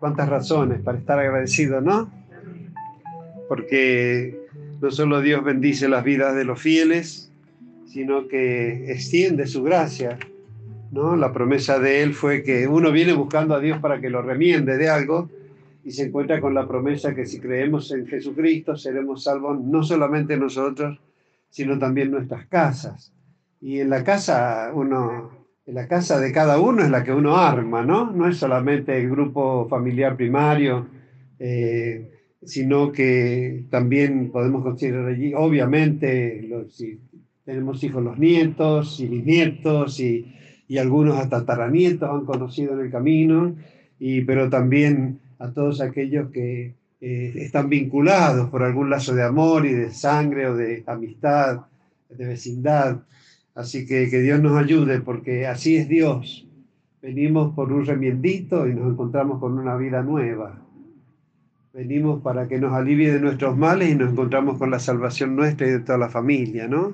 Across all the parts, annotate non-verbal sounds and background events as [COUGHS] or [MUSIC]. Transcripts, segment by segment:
cuántas razones para estar agradecido, ¿no? Porque no solo Dios bendice las vidas de los fieles, sino que extiende su gracia, ¿no? La promesa de Él fue que uno viene buscando a Dios para que lo remiende de algo y se encuentra con la promesa que si creemos en Jesucristo seremos salvos no solamente nosotros, sino también nuestras casas. Y en la casa uno, la casa de cada uno es la que uno arma, ¿no? No es solamente el grupo familiar primario, eh, sino que también podemos considerar allí, obviamente, los, si tenemos hijos, los nietos y bisnietos y, y algunos hasta tataranietos han conocido en el camino, y, pero también a todos aquellos que eh, están vinculados por algún lazo de amor y de sangre o de amistad, de vecindad. Así que que Dios nos ayude porque así es Dios. Venimos por un remiendito y nos encontramos con una vida nueva. Venimos para que nos alivie de nuestros males y nos encontramos con la salvación nuestra y de toda la familia, ¿no?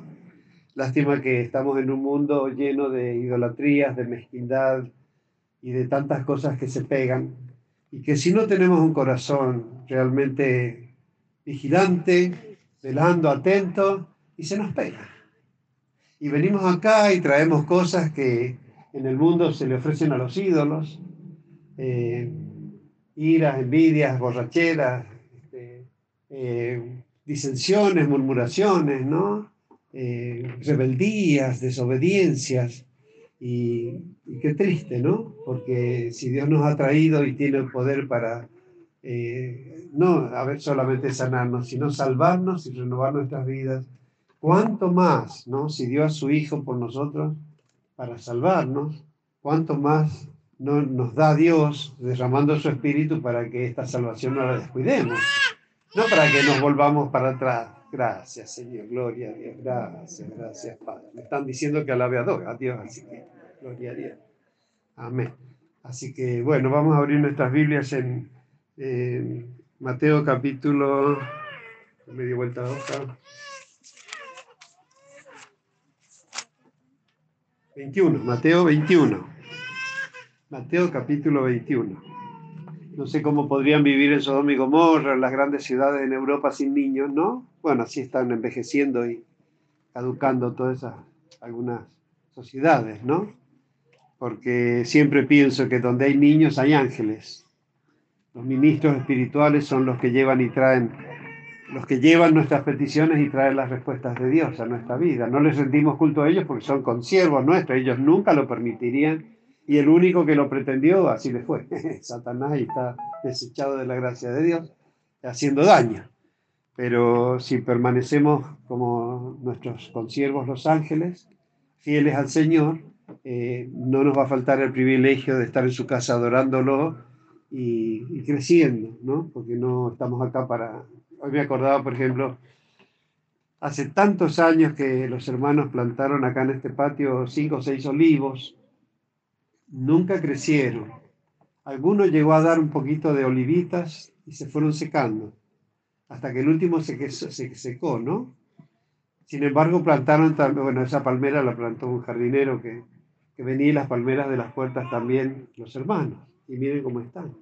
Lástima que estamos en un mundo lleno de idolatrías, de mezquindad y de tantas cosas que se pegan. Y que si no tenemos un corazón realmente vigilante, velando, atento, y se nos pega. Y venimos acá y traemos cosas que en el mundo se le ofrecen a los ídolos, eh, iras, envidias, borracheras, este, eh, disensiones, murmuraciones, ¿no? Eh, rebeldías, desobediencias. Y, y, qué triste, ¿no? Porque si Dios nos ha traído y tiene el poder para no a ver solamente sanarnos, sino salvarnos y renovar nuestras vidas, ¿Cuánto más, no? Si dio a su Hijo por nosotros para salvarnos, ¿cuánto más no nos da Dios derramando su Espíritu para que esta salvación no la descuidemos? No para que nos volvamos para atrás. Gracias, Señor. Gloria a Dios. Gracias, gracias, Padre. Me están diciendo que alabe a Dios, así que gloria a Dios. Amén. Así que, bueno, vamos a abrir nuestras Biblias en, Mateo capítulo. Medio vuelta a 21, Mateo 21. Mateo capítulo 21. No sé cómo podrían vivir en Sodoma y Gomorra, en las grandes ciudades en Europa sin niños, ¿no? Bueno, así están envejeciendo y caducando todas esas, algunas sociedades, ¿no? Porque siempre pienso que donde hay niños hay ángeles. Los ministros espirituales son los que llevan y traen los que llevan nuestras peticiones y traen las respuestas de Dios a nuestra vida. No les rendimos culto a ellos porque son consiervos nuestros, ellos nunca lo permitirían y el único que lo pretendió, así le fue. [LAUGHS] Satanás está desechado de la gracia de Dios, haciendo daño. Pero si permanecemos como nuestros consiervos los ángeles, fieles al Señor, eh, no nos va a faltar el privilegio de estar en su casa adorándolo y, y creciendo, ¿no? Porque no estamos acá para Hoy me acordaba, por ejemplo, hace tantos años que los hermanos plantaron acá en este patio cinco o seis olivos, nunca crecieron. Algunos llegó a dar un poquito de olivitas y se fueron secando, hasta que el último se, se secó, ¿no? Sin embargo, plantaron también, bueno, esa palmera la plantó un jardinero que, que venía y las palmeras de las puertas también los hermanos. Y miren cómo están.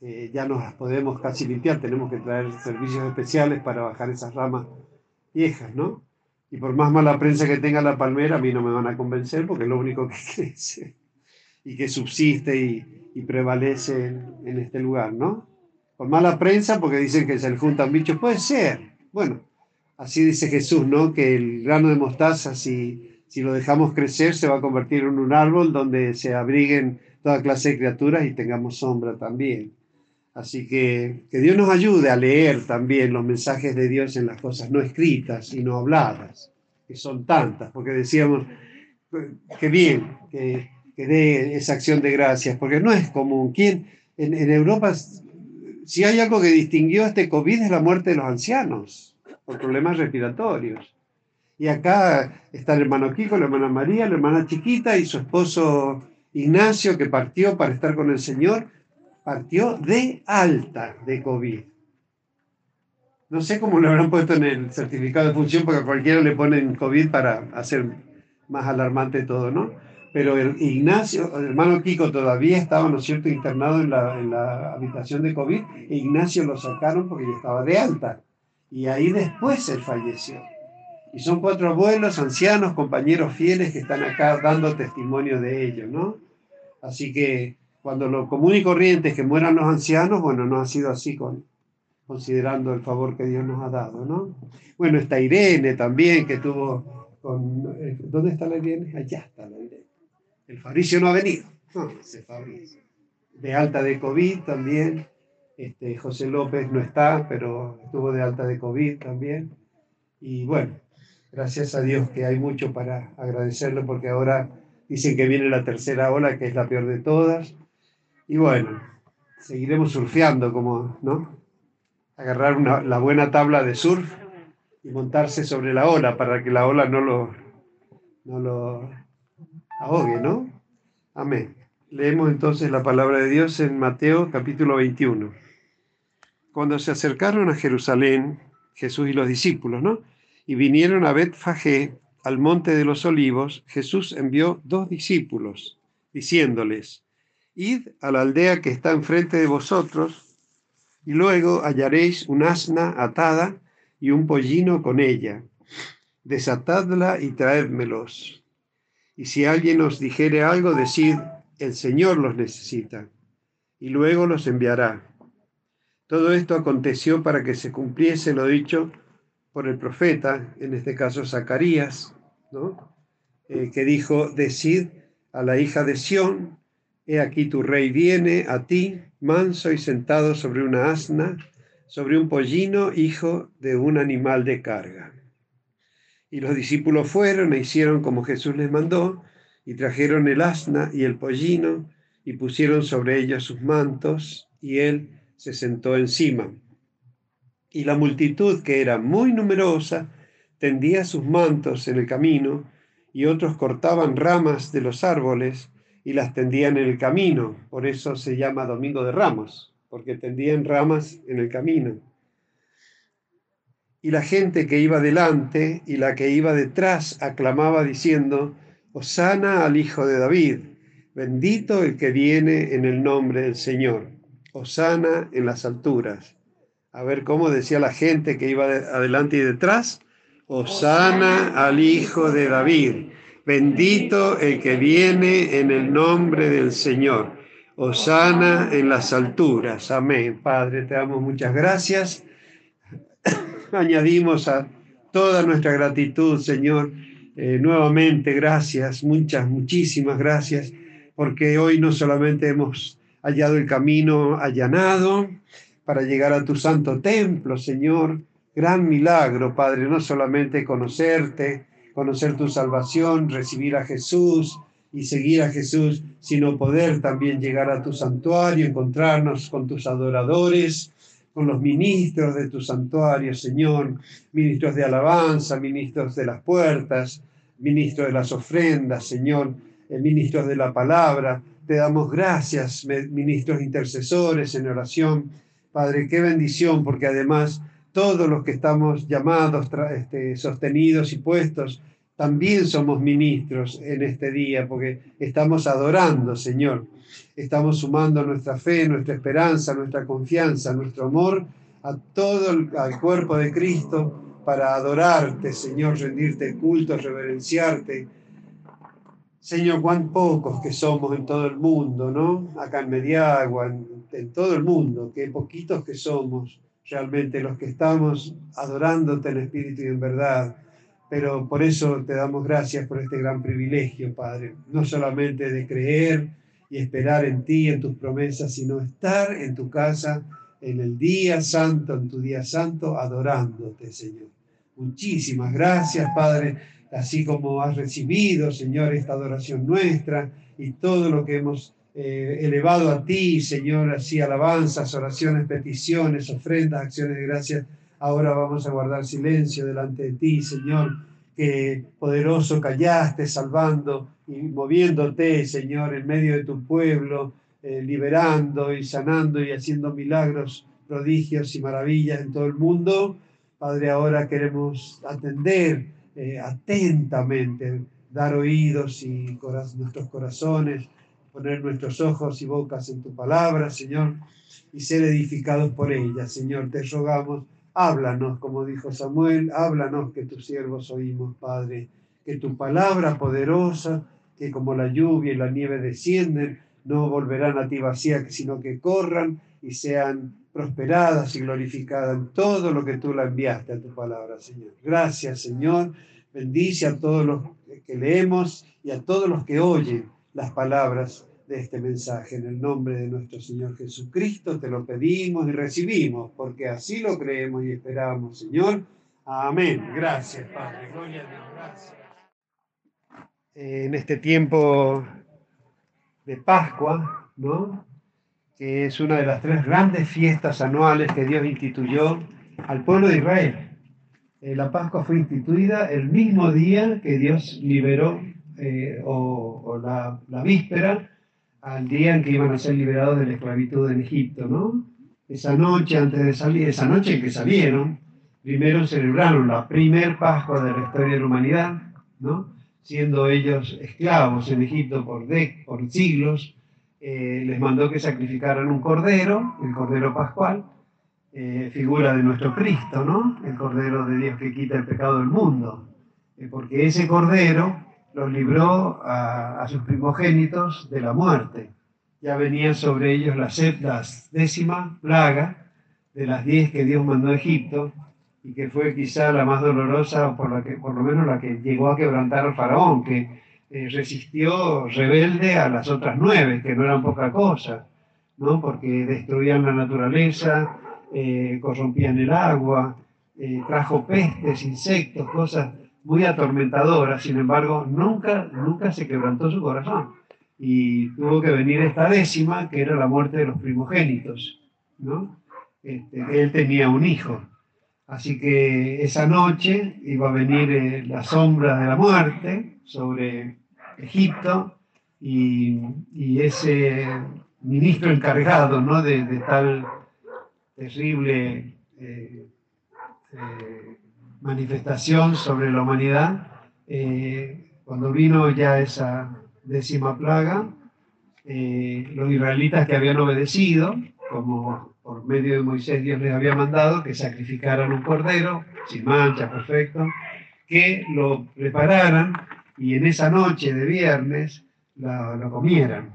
Eh, ya nos las podemos casi limpiar, tenemos que traer servicios especiales para bajar esas ramas viejas, ¿no? Y por más mala prensa que tenga la palmera, a mí no me van a convencer porque es lo único que [LAUGHS] crece y que subsiste y, prevalece en, este lugar, ¿no? Por mala prensa porque dicen que se le juntan bichos, puede ser. Bueno, así dice Jesús, ¿no? Que el grano de mostaza, si, si lo dejamos crecer, se va a convertir en un árbol donde se abriguen toda clase de criaturas y tengamos sombra también. Así que que Dios nos ayude a leer también los mensajes de Dios en las cosas no escritas y no habladas, que son tantas, porque decíamos, que bien, que, dé esa acción de gracias, porque no es común. ¿Quién, en, Europa, si hay algo que distinguió este COVID es la muerte de los ancianos por problemas respiratorios. Y acá está el hermano Kiko, la hermana María, la hermana chiquita y su esposo Ignacio, que partió para estar con el Señor partió de alta de COVID. No sé cómo lo habrán puesto en el certificado de función, porque a cualquiera le ponen COVID para hacer más alarmante todo, ¿no? pero el Ignacio, el hermano Kiko todavía estaba, ¿no cierto?, internado en la, en la habitación de COVID, e Ignacio lo sacaron porque ya estaba de alta. Y ahí después él falleció. Y son cuatro abuelos, ancianos, compañeros fieles que están acá dando testimonio de ello, ¿no? Así que cuando lo común y corriente es que mueran los ancianos, bueno, no ha sido así con, considerando el favor que Dios nos ha dado, ¿no? Bueno, está Irene también, que tuvo con... Eh, ¿Dónde está la Irene? Allá está la Irene. El Fabricio no ha venido. No, ese Fabricio. De alta de COVID también. Este, José López no está, pero estuvo de alta de COVID también. Y bueno, gracias a Dios que hay mucho para agradecerle porque ahora dicen que viene la tercera ola, que es la peor de todas. Y bueno, seguiremos surfeando como, ¿no? Agarrar una, la buena tabla de surf y montarse sobre la ola para que la ola no lo, no lo ahogue, ¿no? Amén. Leemos entonces la palabra de Dios en Mateo capítulo 21. Cuando se acercaron a Jerusalén, Jesús y los discípulos, ¿no? Y vinieron a Betfagé, al monte de los olivos, Jesús envió dos discípulos, diciéndoles, Id a la aldea que está enfrente de vosotros, y luego hallaréis un asna atada y un pollino con ella. Desatadla y traédmelos. Y si alguien os dijere algo, decid, el Señor los necesita, y luego los enviará. Todo esto aconteció para que se cumpliese lo dicho por el profeta, en este caso Zacarías. Eh, que dijo, decid a la hija de Sión, he aquí tu rey viene a ti, manso y sentado sobre una asna, sobre un pollino, hijo de un animal de carga. Y los discípulos fueron e hicieron como Jesús les mandó, y trajeron el asna y el pollino, y pusieron sobre ellos sus mantos, y él se sentó encima. Y la multitud, que era muy numerosa, tendía sus mantos en el camino, y otros cortaban ramas de los árboles y las tendían en el camino. Por eso se llama Domingo de Ramos, porque tendían ramas en el camino. Y la gente que iba delante y la que iba detrás aclamaba diciendo, Osana al Hijo de David, bendito el que viene en el nombre del Señor, Osana en las alturas. A ver cómo decía la gente que iba adelante y detrás, Osana al Hijo de David, bendito el que viene en el nombre del Señor, Osana en las alturas. Amén. Padre, te damos muchas gracias. [COUGHS] Añadimos a toda nuestra gratitud, Señor eh, nuevamente, gracias, muchas, muchísimas gracias, porque hoy no solamente hemos hallado el camino allanado para llegar a tu santo templo, Señor, gran milagro, Padre, no solamente conocerte, conocer tu salvación, recibir a Jesús y seguir a Jesús, sino poder también llegar a tu santuario, encontrarnos con tus adoradores, con los ministros de tu santuario, Señor, ministros de alabanza, ministros de las puertas, ministros de las ofrendas, Señor, eh, ministros de la palabra. Te damos gracias, ministros intercesores en oración. Padre, qué bendición, porque además todos los que estamos llamados, este, sostenidos y puestos, también somos ministros en este día, porque estamos adorando, Señor. Estamos sumando nuestra fe, nuestra esperanza, nuestra confianza, nuestro amor a todo el al cuerpo de Cristo para adorarte, Señor, rendirte culto, reverenciarte. Señor, cuán pocos que somos en todo el mundo, ¿no? Acá en Mediagua, en, en todo el mundo, qué poquitos que somos realmente los que estamos adorándote en espíritu y en verdad. Pero por eso te damos gracias por este gran privilegio, Padre, no solamente de creer, y esperar en ti, en tus promesas, sino estar en tu casa en el día santo, en tu día santo, adorándote, Señor. Muchísimas gracias, Padre, así como has recibido, Señor, esta adoración nuestra y todo lo que hemos eh, elevado a ti, Señor, así alabanzas, oraciones, peticiones, ofrendas, acciones de gracias. Ahora vamos a guardar silencio delante de ti, Señor, que poderoso callaste, salvando y moviéndote, Señor, en medio de tu pueblo, eh, liberando y sanando y haciendo milagros, prodigios y maravillas en todo el mundo. Padre, ahora queremos atender eh, atentamente, dar oídos y nuestros corazones, poner nuestros ojos y bocas en tu palabra, Señor, y ser edificados por ella. Señor, te rogamos, háblanos, como dijo Samuel, háblanos que tus siervos oímos, Padre, que tu palabra poderosa, que como la lluvia y la nieve descienden, no volverán a ti vacía, sino que corran y sean prosperadas y glorificadas en todo lo que tú la enviaste a tu palabra, Señor. Gracias, Señor. Bendice a todos los que leemos y a todos los que oyen las palabras de este mensaje. En el nombre de nuestro Señor Jesucristo te lo pedimos y recibimos, porque así lo creemos y esperamos, Señor. Amén. Gracias, Padre. Gloria a Dios. Gracias. En este tiempo de Pascua, ¿no? que es una de las tres grandes fiestas anuales que Dios instituyó al pueblo de Israel. Eh, la Pascua fue instituida el mismo día que Dios liberó, eh, o, la, víspera, al día en que iban a ser liberados de la esclavitud en Egipto, ¿no? Esa noche antes de salir, esa noche en que salieron, primero celebraron la primer Pascua de la historia de la humanidad, ¿no? Siendo ellos esclavos en Egipto por, de, por siglos, eh, les mandó que sacrificaran un cordero, el cordero pascual, eh, figura de nuestro Cristo, ¿no? El cordero de Dios que quita el pecado del mundo. Eh, porque ese cordero los libró a, sus primogénitos de la muerte. Ya venía sobre ellos la, la décima plaga de las diez que Dios mandó a Egipto y que fue quizá la más dolorosa, por, la que, por lo menos la que llegó a quebrantar al faraón, que eh, resistió rebelde a las otras nueve, que no eran poca cosa, ¿no? porque destruían la naturaleza, eh, corrompían el agua, eh, trajo pestes, insectos, cosas muy atormentadoras, sin embargo, nunca, nunca se quebrantó su corazón. Y tuvo que venir esta décima, que era la muerte de los primogénitos. ¿no? Este, él tenía un hijo. Así que esa noche iba a venir la sombra de la muerte sobre Egipto y, ese ministro encargado ¿no? de, tal terrible eh, eh, manifestación sobre la humanidad, eh, cuando vino ya esa décima plaga, los israelitas que habían obedecido, como por medio de Moisés Dios les había mandado, que sacrificaran un cordero, sin mancha, perfecto, que lo prepararan y en esa noche de viernes lo, comieran,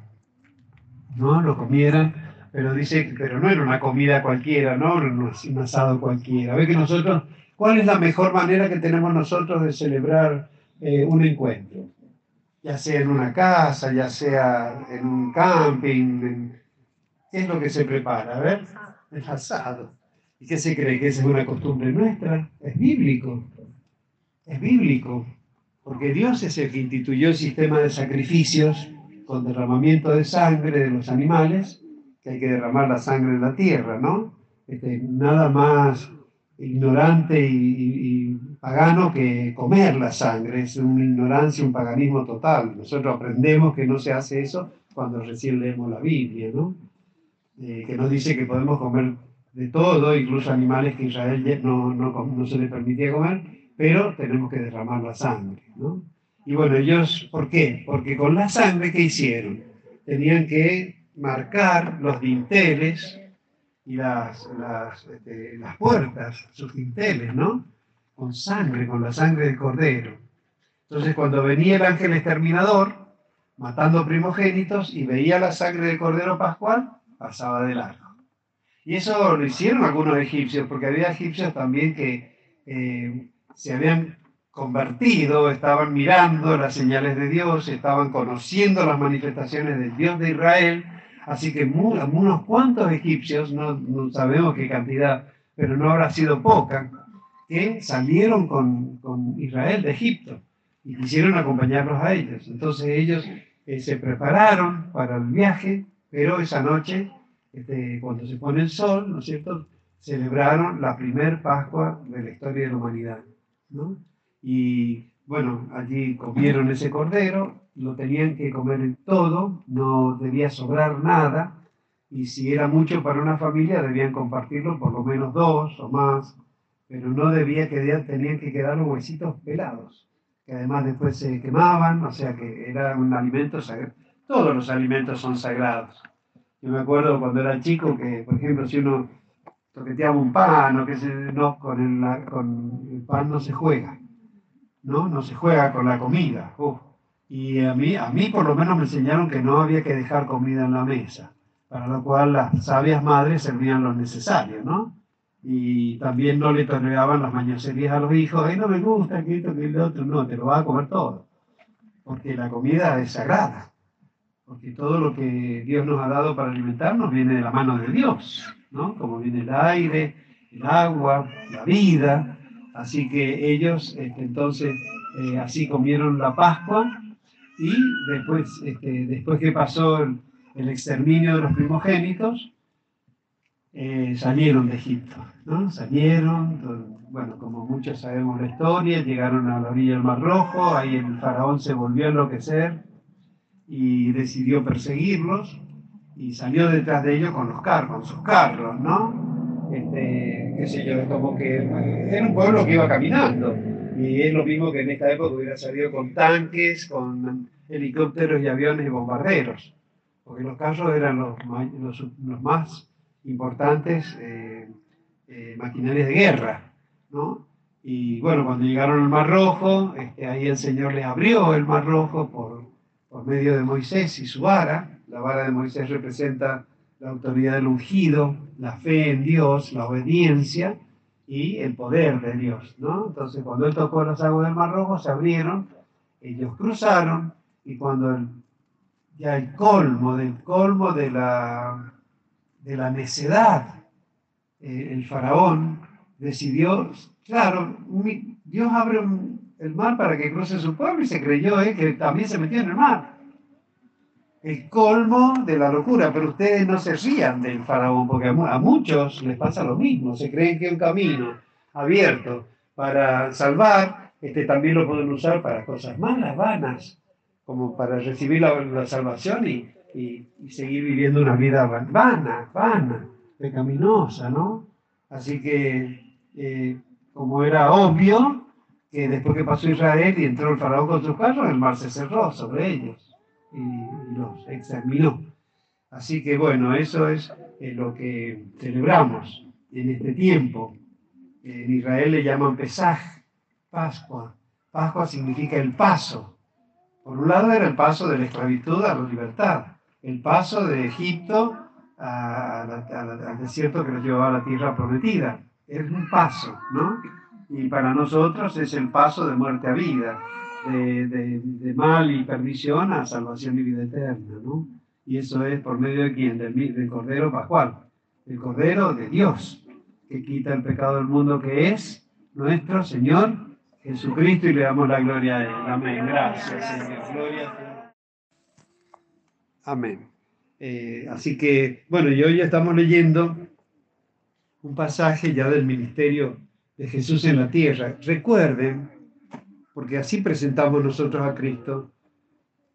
¿no? Lo comieran, pero dice, pero no era una comida cualquiera, ¿no? Un asado cualquiera. Ve que nosotros, ¿cuál es la mejor manera que tenemos nosotros de celebrar eh, un encuentro? Ya sea en una casa, ya sea en un camping, ¿qué es lo que se prepara? A ver, el asado. ¿Y qué se cree? ¿Que esa es una costumbre nuestra? Es bíblico. Es bíblico porque Dios es el que instituyó el sistema de sacrificios con derramamiento de sangre de los animales, que hay que derramar la sangre en la tierra, ¿no? Este, nada más ignorante y, pagano que comer la sangre, es una ignorancia, un paganismo total. Nosotros aprendemos que no se hace eso cuando recién leemos la Biblia, ¿no? Eh, que nos dice que podemos comer de todo, incluso animales que Israel no, no, no se les permitía comer, pero tenemos que derramar la sangre, ¿no? Y bueno, ellos, ¿por qué? Porque con la sangre que hicieron, tenían que marcar los dinteles y las, este, las puertas, sus dinteles, ¿no? Con sangre, con la sangre del cordero. Entonces, cuando venía el ángel exterminador, matando primogénitos, y veía la sangre del cordero pascual, pasaba de largo. Y eso lo hicieron algunos egipcios, porque había egipcios también que eh, se habían convertido, estaban mirando las señales de Dios, estaban conociendo las manifestaciones del Dios de Israel, así que unos cuantos egipcios, no, sabemos qué cantidad, pero no habrá sido poca, que salieron con, Israel de Egipto y quisieron acompañarlos a ellos. Entonces ellos eh, se prepararon para el viaje, pero esa noche, este, cuando se pone el sol, ¿no es cierto?, celebraron la primer Pascua de la historia de la humanidad. Y bueno, allí comieron ese cordero, lo tenían que comer todo, no debía sobrar nada, y si era mucho para una familia debían compartirlo por lo menos dos o más, pero no debía quedar, tenían que quedar los huesitos pelados, que además después se quemaban, o sea que era un alimento sagrado. Todos los alimentos son sagrados. Yo me acuerdo cuando era chico que, por ejemplo, si uno toqueteaba un pan o que se, no, con el, pan no se juega, ¿no? No se juega con la comida. Y a mí, a mí por lo menos me enseñaron que no había que dejar comida en la mesa, para lo cual las sabias madres servían lo necesario, ¿no? Y también no le toleraban las mañoserías a los hijos, ay, no me gusta que esto, que el otro, no, te lo vas a comer todo, porque la comida es sagrada porque todo lo que Dios nos ha dado para alimentarnos viene de la mano de Dios, ¿no? Como viene el aire, el agua, la vida. Así que ellos, este, entonces, eh, así comieron la Pascua y después, este, después que pasó el, exterminio de los primogénitos, eh, salieron de Egipto, ¿no? Salieron, bueno, como muchos sabemos la historia, llegaron a la orilla del Mar Rojo, ahí el faraón se volvió a enloquecer y decidió perseguirlos y salió detrás de ellos con los carros, con sus carros, ¿no? Este, yo, como que eh, era un pueblo que iba caminando y es lo mismo que en esta época hubiera salido con tanques, con helicópteros y aviones y bombarderos, porque los carros eran los, los, más importantes eh, eh, maquinarias de guerra, ¿no? Y bueno, cuando llegaron al Mar Rojo, este, ahí el Señor les abrió el Mar Rojo por por medio de Moisés y su vara. La vara de Moisés representa la autoridad del ungido, la fe en Dios, la obediencia y el poder de Dios. ¿no? Entonces, cuando él tocó las aguas del Mar Rojo, se abrieron, ellos cruzaron y cuando ya el colmo del colmo de la, de la necedad, eh, el faraón decidió, claro, Dios abre un, el mar para que cruce su pueblo y se creyó eh, que también se metió en el mar. El colmo de la locura, pero ustedes no se rían del faraón, porque a muchos les pasa lo mismo, se creen que un camino abierto para salvar, este también lo pueden usar para cosas malas, vanas, como para recibir la, salvación y, seguir viviendo una vida vana, vana, pecaminosa, ¿no? Así que, eh, como era obvio, que después que pasó Israel y entró el faraón con sus carros, el mar se cerró sobre ellos y, los exterminó. Así que bueno, eso es eh, lo que celebramos en este tiempo. En Israel le llaman Pesaj, Pascua. Pascua significa el paso. Por un lado era el paso de la esclavitud a la libertad, el paso de Egipto al desierto que nos llevaba a la tierra prometida. Es un paso, ¿no? y para nosotros es el paso de muerte a vida, de, mal y perdición a salvación y vida eterna, ¿no? Y eso es por medio de quién? Del, del Cordero Pascual, el Cordero de Dios, que quita el pecado del mundo, que es nuestro Señor Jesucristo, y le damos la gloria a Él. Amén. Gracias, Señor. Gloria a Dios. Amén. Eh, así que, bueno, y hoy ya estamos leyendo un pasaje ya del ministerio de Jesús en la tierra. Recuerden, porque así presentamos nosotros a Cristo,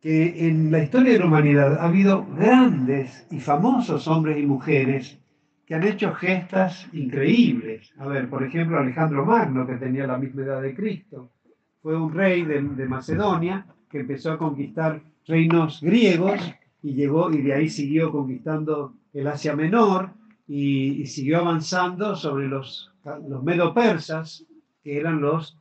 que en la historia de la humanidad ha habido grandes y famosos hombres y mujeres que han hecho gestas increíbles. A ver, por ejemplo, Alejandro Magno, que tenía la misma edad de Cristo, fue un rey de, Macedonia que empezó a conquistar reinos griegos y llegó y de ahí siguió conquistando el Asia Menor y siguió avanzando sobre los los medo-persas, que eran los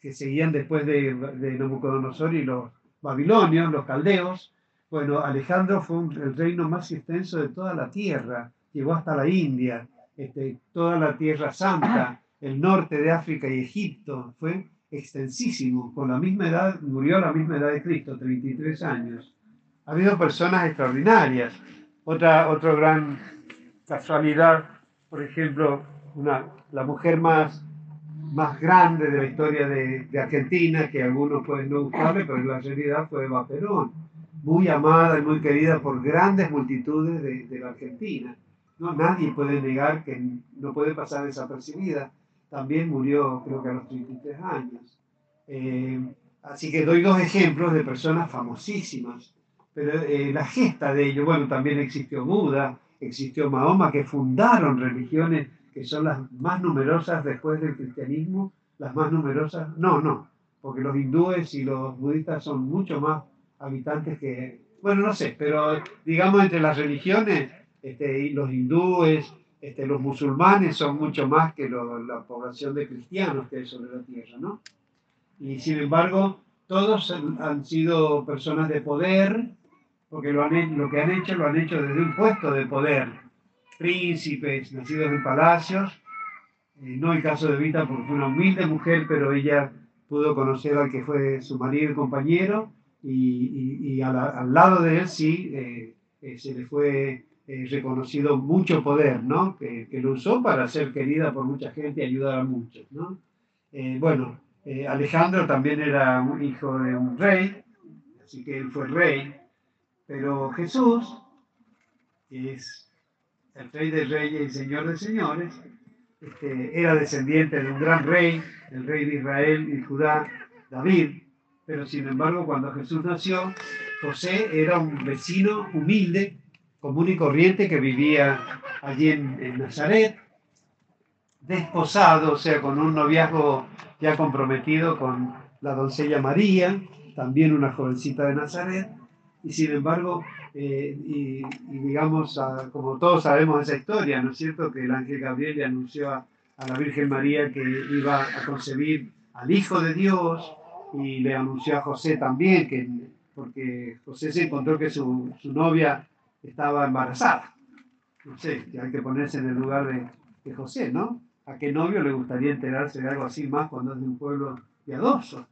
que seguían después de, de Nabucodonosor y los babilonios, los caldeos. Bueno, Alejandro fue el reino más extenso de toda la tierra, llegó hasta la India, este, toda la tierra santa, el norte de África y Egipto, fue extensísimo. Con la misma edad, murió a la misma edad de Cristo, 33 años. Ha habido personas extraordinarias. Otra, otra gran casualidad, por ejemplo, una, la mujer más, más grande de la historia de, Argentina, que algunos pueden no gustarle, pero en la realidad fue Eva Perón, muy amada y muy querida por grandes multitudes de, la Argentina. No, nadie puede negar que no puede pasar desapercibida. También murió, creo que a los 33 años. Eh, así que doy dos ejemplos de personas famosísimas. Pero eh, la gesta de ello, bueno, también existió Buda, existió Mahoma, que fundaron religiones que son las más numerosas después del cristianismo, las más numerosas, no, no, porque los hindúes y los budistas son mucho más habitantes que, bueno, no sé, pero digamos entre las religiones, este, los hindúes, este, los musulmanes son mucho más que la población de cristianos que hay sobre la tierra, ¿no? Y sin embargo, todos han, sido personas de poder, porque lo, han, lo que han hecho lo han hecho desde un puesto de poder. Príncipes, nacidos en palacios, eh, no el caso de Vita porque fue una humilde mujer, pero ella pudo conocer al que fue su marido y compañero, y, al, lado de él sí eh, eh, se le fue reconocido mucho poder, ¿no? Que, que, lo usó para ser querida por mucha gente y ayudar a muchos, ¿no? bueno, Alejandro también era un hijo de un rey, así que él fue rey, pero Jesús, es el rey de reyes y señor de señores, este, era descendiente de un gran rey, el rey de Israel y Judá, David, pero sin embargo cuando Jesús nació, José era un vecino humilde, común y corriente que vivía allí en, Nazaret, desposado, o sea, con un noviazgo ya comprometido con la doncella María, también una jovencita de Nazaret, y sin embargo, eh, y, digamos, como todos sabemos esa historia, ¿no es cierto? Que el ángel Gabriel le anunció a, la Virgen María que iba a concebir al Hijo de Dios y le anunció a José también, que, porque José se encontró que su, su novia estaba embarazada. No sé, hay que ponerse en el lugar de, de, José, ¿no? ¿A qué novio le gustaría enterarse de algo así más cuando es de un pueblo piadoso,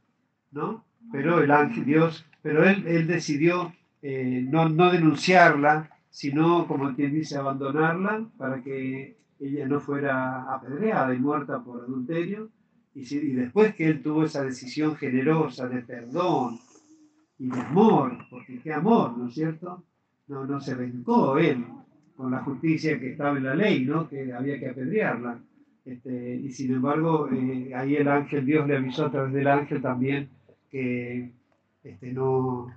¿no? Pero el ángel Dios, pero él, él decidió eh, no, no, denunciarla, sino, como quien dice, abandonarla para que ella no fuera apedreada y muerta por adulterio. Y, después que él tuvo esa decisión generosa de perdón y de amor, porque qué amor, ¿no es cierto? No, no se vengó él con la justicia que estaba en la ley, ¿no? Que había que apedrearla. Este, y sin embargo, eh, ahí el ángel, Dios le avisó a través del ángel también que este, no,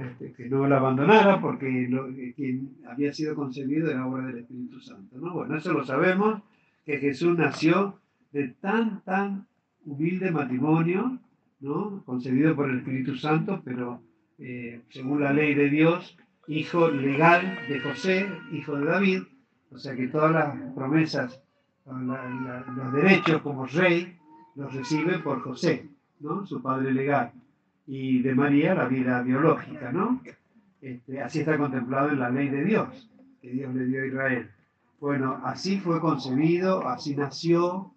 este, que no la abandonara porque lo, quien había sido concebido era obra del Espíritu Santo. ¿no? Bueno, eso lo sabemos, que Jesús nació de tan, tan humilde matrimonio, ¿no? concebido por el Espíritu Santo, pero eh, según la ley de Dios, hijo legal de José, hijo de David, o sea que todas las promesas, los derechos como rey, los recibe por José, ¿no? su padre legal y de María la vida biológica, ¿no? Este, así está contemplado en la ley de Dios, que Dios le dio a Israel. Bueno, así fue concebido, así nació,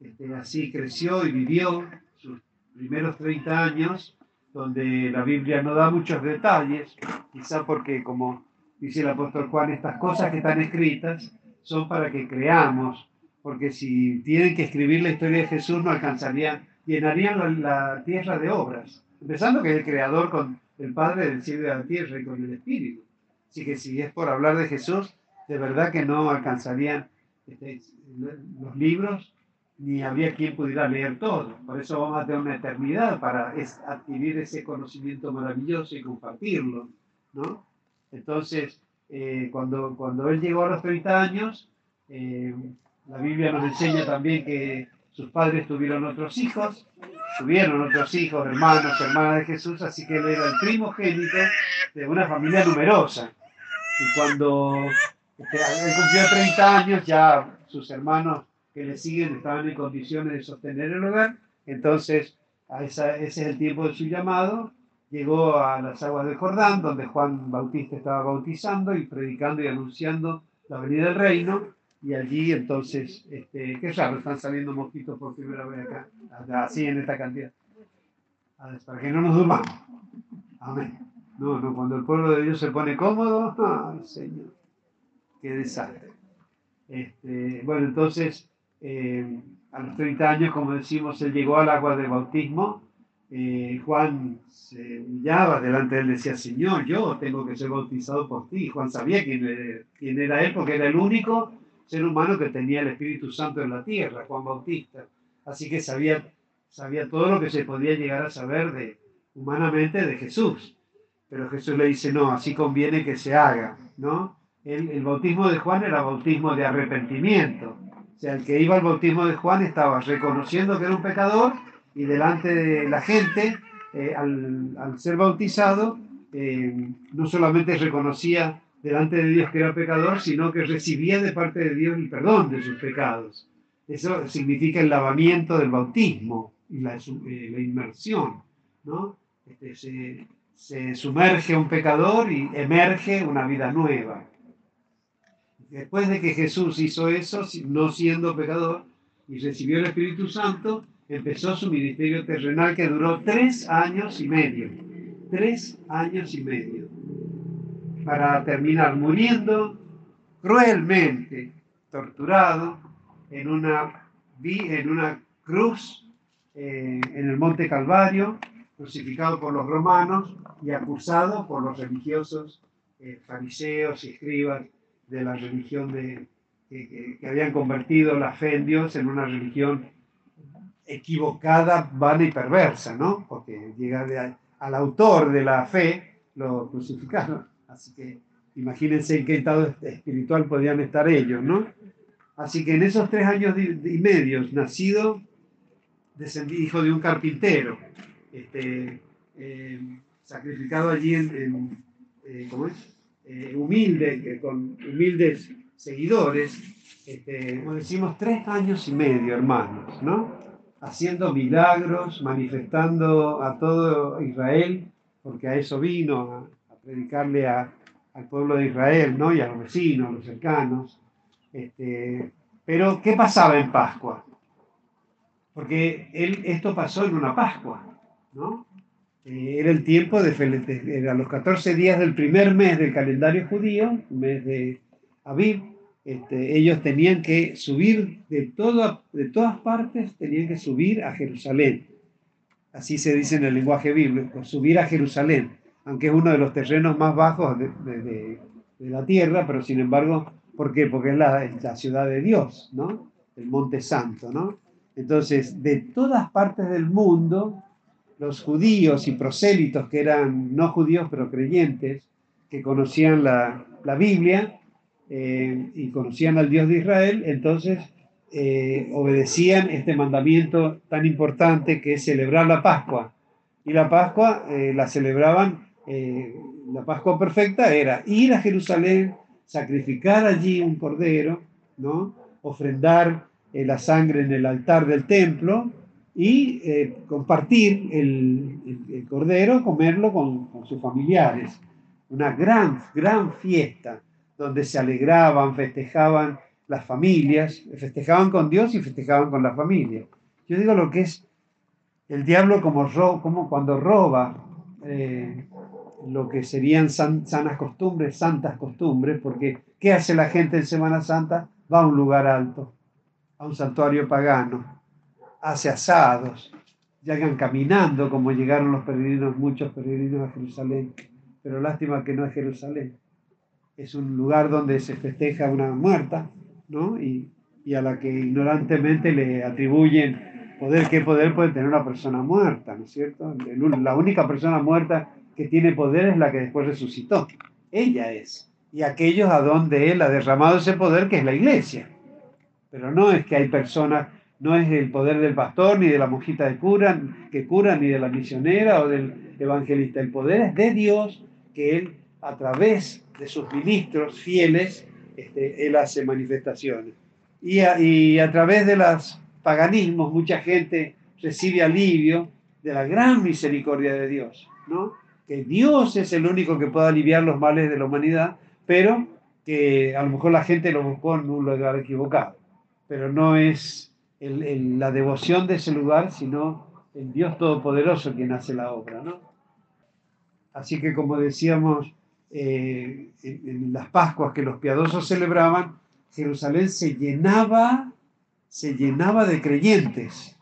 este, así creció y vivió sus primeros 30 años, donde la Biblia no da muchos detalles, quizá porque, como dice el apóstol Juan, estas cosas que están escritas son para que creamos, porque si tienen que escribir la historia de Jesús no alcanzarían, llenarían la tierra de obras Empezando que es el creador con el Padre del cielo y de la tierra y con el Espíritu. Así que si es por hablar de Jesús, de verdad que no alcanzarían este, los libros ni habría quien pudiera leer todo. Por eso vamos a tener una eternidad para adquirir ese conocimiento maravilloso y compartirlo. ¿no? Entonces, eh, cuando, cuando él llegó a los 30 años, eh, la Biblia nos enseña también que sus padres tuvieron otros hijos, tuvieron otros hijos, hermanos, hermanas de Jesús, así que él era el primogénito de una familia numerosa. Y cuando este, él cumplió 30 años, ya sus hermanos que le siguen estaban en condiciones de sostener el hogar, entonces ese es el tiempo de su llamado, llegó a las aguas del Jordán, donde Juan Bautista estaba bautizando y predicando y anunciando la venida del reino, y allí entonces, este, qué raro, están saliendo mosquitos por primera vez acá, así en esta cantidad. Para que no nos durmamos. Amén. No, no, cuando el pueblo de Dios se pone cómodo, [LAUGHS] ay Señor, qué desastre. Este, bueno, entonces, eh, a los 30 años, como decimos, él llegó al agua de bautismo. Eh, Juan se humillaba delante de él, decía, Señor, yo tengo que ser bautizado por ti. Juan sabía quién, quién era él, porque era el único ser humano que tenía el Espíritu Santo en la tierra, Juan Bautista. Así que sabía, sabía todo lo que se podía llegar a saber de, humanamente de Jesús. Pero Jesús le dice, no, así conviene que se haga, ¿no? El, el bautismo de Juan era bautismo de arrepentimiento. O sea, el que iba al bautismo de Juan estaba reconociendo que era un pecador y delante de la gente, eh, al, al, ser bautizado, eh, no solamente reconocía delante de Dios que era pecador, sino que recibía de parte de Dios el perdón de sus pecados. Eso significa el lavamiento del bautismo y la, eh, inmersión, ¿no? Este, se sumerge un pecador y emerge una vida nueva. Después de que Jesús hizo eso, no siendo pecador, y recibió el Espíritu Santo, empezó su ministerio terrenal que duró tres años y medio. Tres años y medio. Para terminar muriendo cruelmente, torturado en una, en una cruz eh, en el Monte Calvario, crucificado por los romanos y acusado por los religiosos eh, fariseos y escribas de la religión de, que, habían convertido la fe en Dios en una religión equivocada, vana y perversa, ¿no? Porque llega al autor de la fe, lo crucificaron. Así que imagínense en qué estado espiritual podían estar ellos, ¿no? Así que en esos tres años y medio, nacido, descendí, hijo de un carpintero, este, eh, sacrificado allí en, eh, ¿cómo es? Eh, humilde, con humildes seguidores, este, como decimos, tres años y medio, hermanos, ¿no? Haciendo milagros, manifestando a todo Israel, porque a eso vino, predicarle a, al pueblo de Israel, ¿no? Y a los vecinos, a los cercanos. Este, pero, ¿qué pasaba en Pascua? Porque él, esto pasó en una Pascua, ¿no? Eh, era el tiempo de, era los 14 días del primer mes del calendario judío, mes de Aviv, este, ellos tenían que subir de, de todas partes, tenían que subir a Jerusalén. Así se dice en el lenguaje bíblico, subir a Jerusalén, aunque es uno de los terrenos más bajos de, la tierra, pero sin embargo, ¿por qué? Porque es la, ciudad de Dios, ¿no? El Monte Santo, ¿no? Entonces, de todas partes del mundo, los judíos y prosélitos que eran no judíos pero creyentes, que conocían la, la Biblia eh, y conocían al Dios de Israel, entonces eh, obedecían este mandamiento tan importante que es celebrar la Pascua. Y la Pascua eh, la celebraban, la Pascua perfecta era ir a Jerusalén, sacrificar allí un cordero, ¿no? ofrendar la sangre en el altar del templo, y eh, compartir el, cordero, comerlo con, sus familiares. Una gran, gran fiesta donde se alegraban, festejaban las familias, festejaban con Dios y festejaban con la familia. Yo digo lo que es el diablo como, como cuando roba eh, lo que serían sanas costumbres, santas costumbres, porque ¿qué hace la gente en Semana Santa? Va a un lugar alto, a un santuario pagano, hace asados, llegan caminando como llegaron los peregrinos, muchos peregrinos a Jerusalén. Pero lástima que no es Jerusalén. Es un lugar donde se festeja una muerta, ¿no? Y, y a la que ignorantemente le atribuyen poder. ¿Qué poder puede tener una persona muerta, ¿no es cierto? La única persona muerta que tiene poder es la que después resucitó. Ella es. Y aquellos a donde Él ha derramado ese poder, que es la iglesia. Pero no es que hay personas no es el poder del pastor, ni de la monjita de cura, que cura, ni de la misionera o del evangelista. El poder es de Dios, que Él, a través de sus ministros fieles, este, Él hace manifestaciones. Y a, y a través de los paganismos, mucha gente recibe alivio de la gran misericordia de Dios, ¿no? Que Dios es el único que puede aliviar los males de la humanidad, pero que a lo mejor la gente lo buscó en un lugar equivocado. Pero no es la devoción de ese lugar, sino el Dios Todopoderoso quien hace la obra. ¿no? Así que como decíamos eh, en, las Pascuas que los piadosos celebraban, Jerusalén se llenaba, se llenaba de creyentes,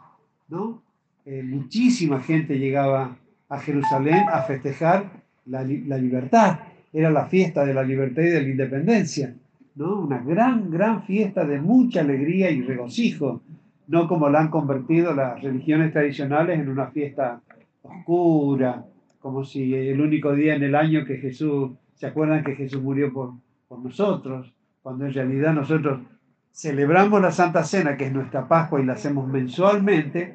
¿no? Eh, muchísima gente llegaba a Jerusalén a festejar la, la, libertad. Era la fiesta de la libertad y de la independencia, ¿no? Una gran, gran fiesta de mucha alegría y regocijo no como la han convertido las religiones tradicionales en una fiesta oscura, como si el único día en el año que Jesús, ¿se acuerdan que Jesús murió por, por nosotros? Cuando en realidad nosotros celebramos la Santa Cena, que es nuestra Pascua, y la hacemos mensualmente,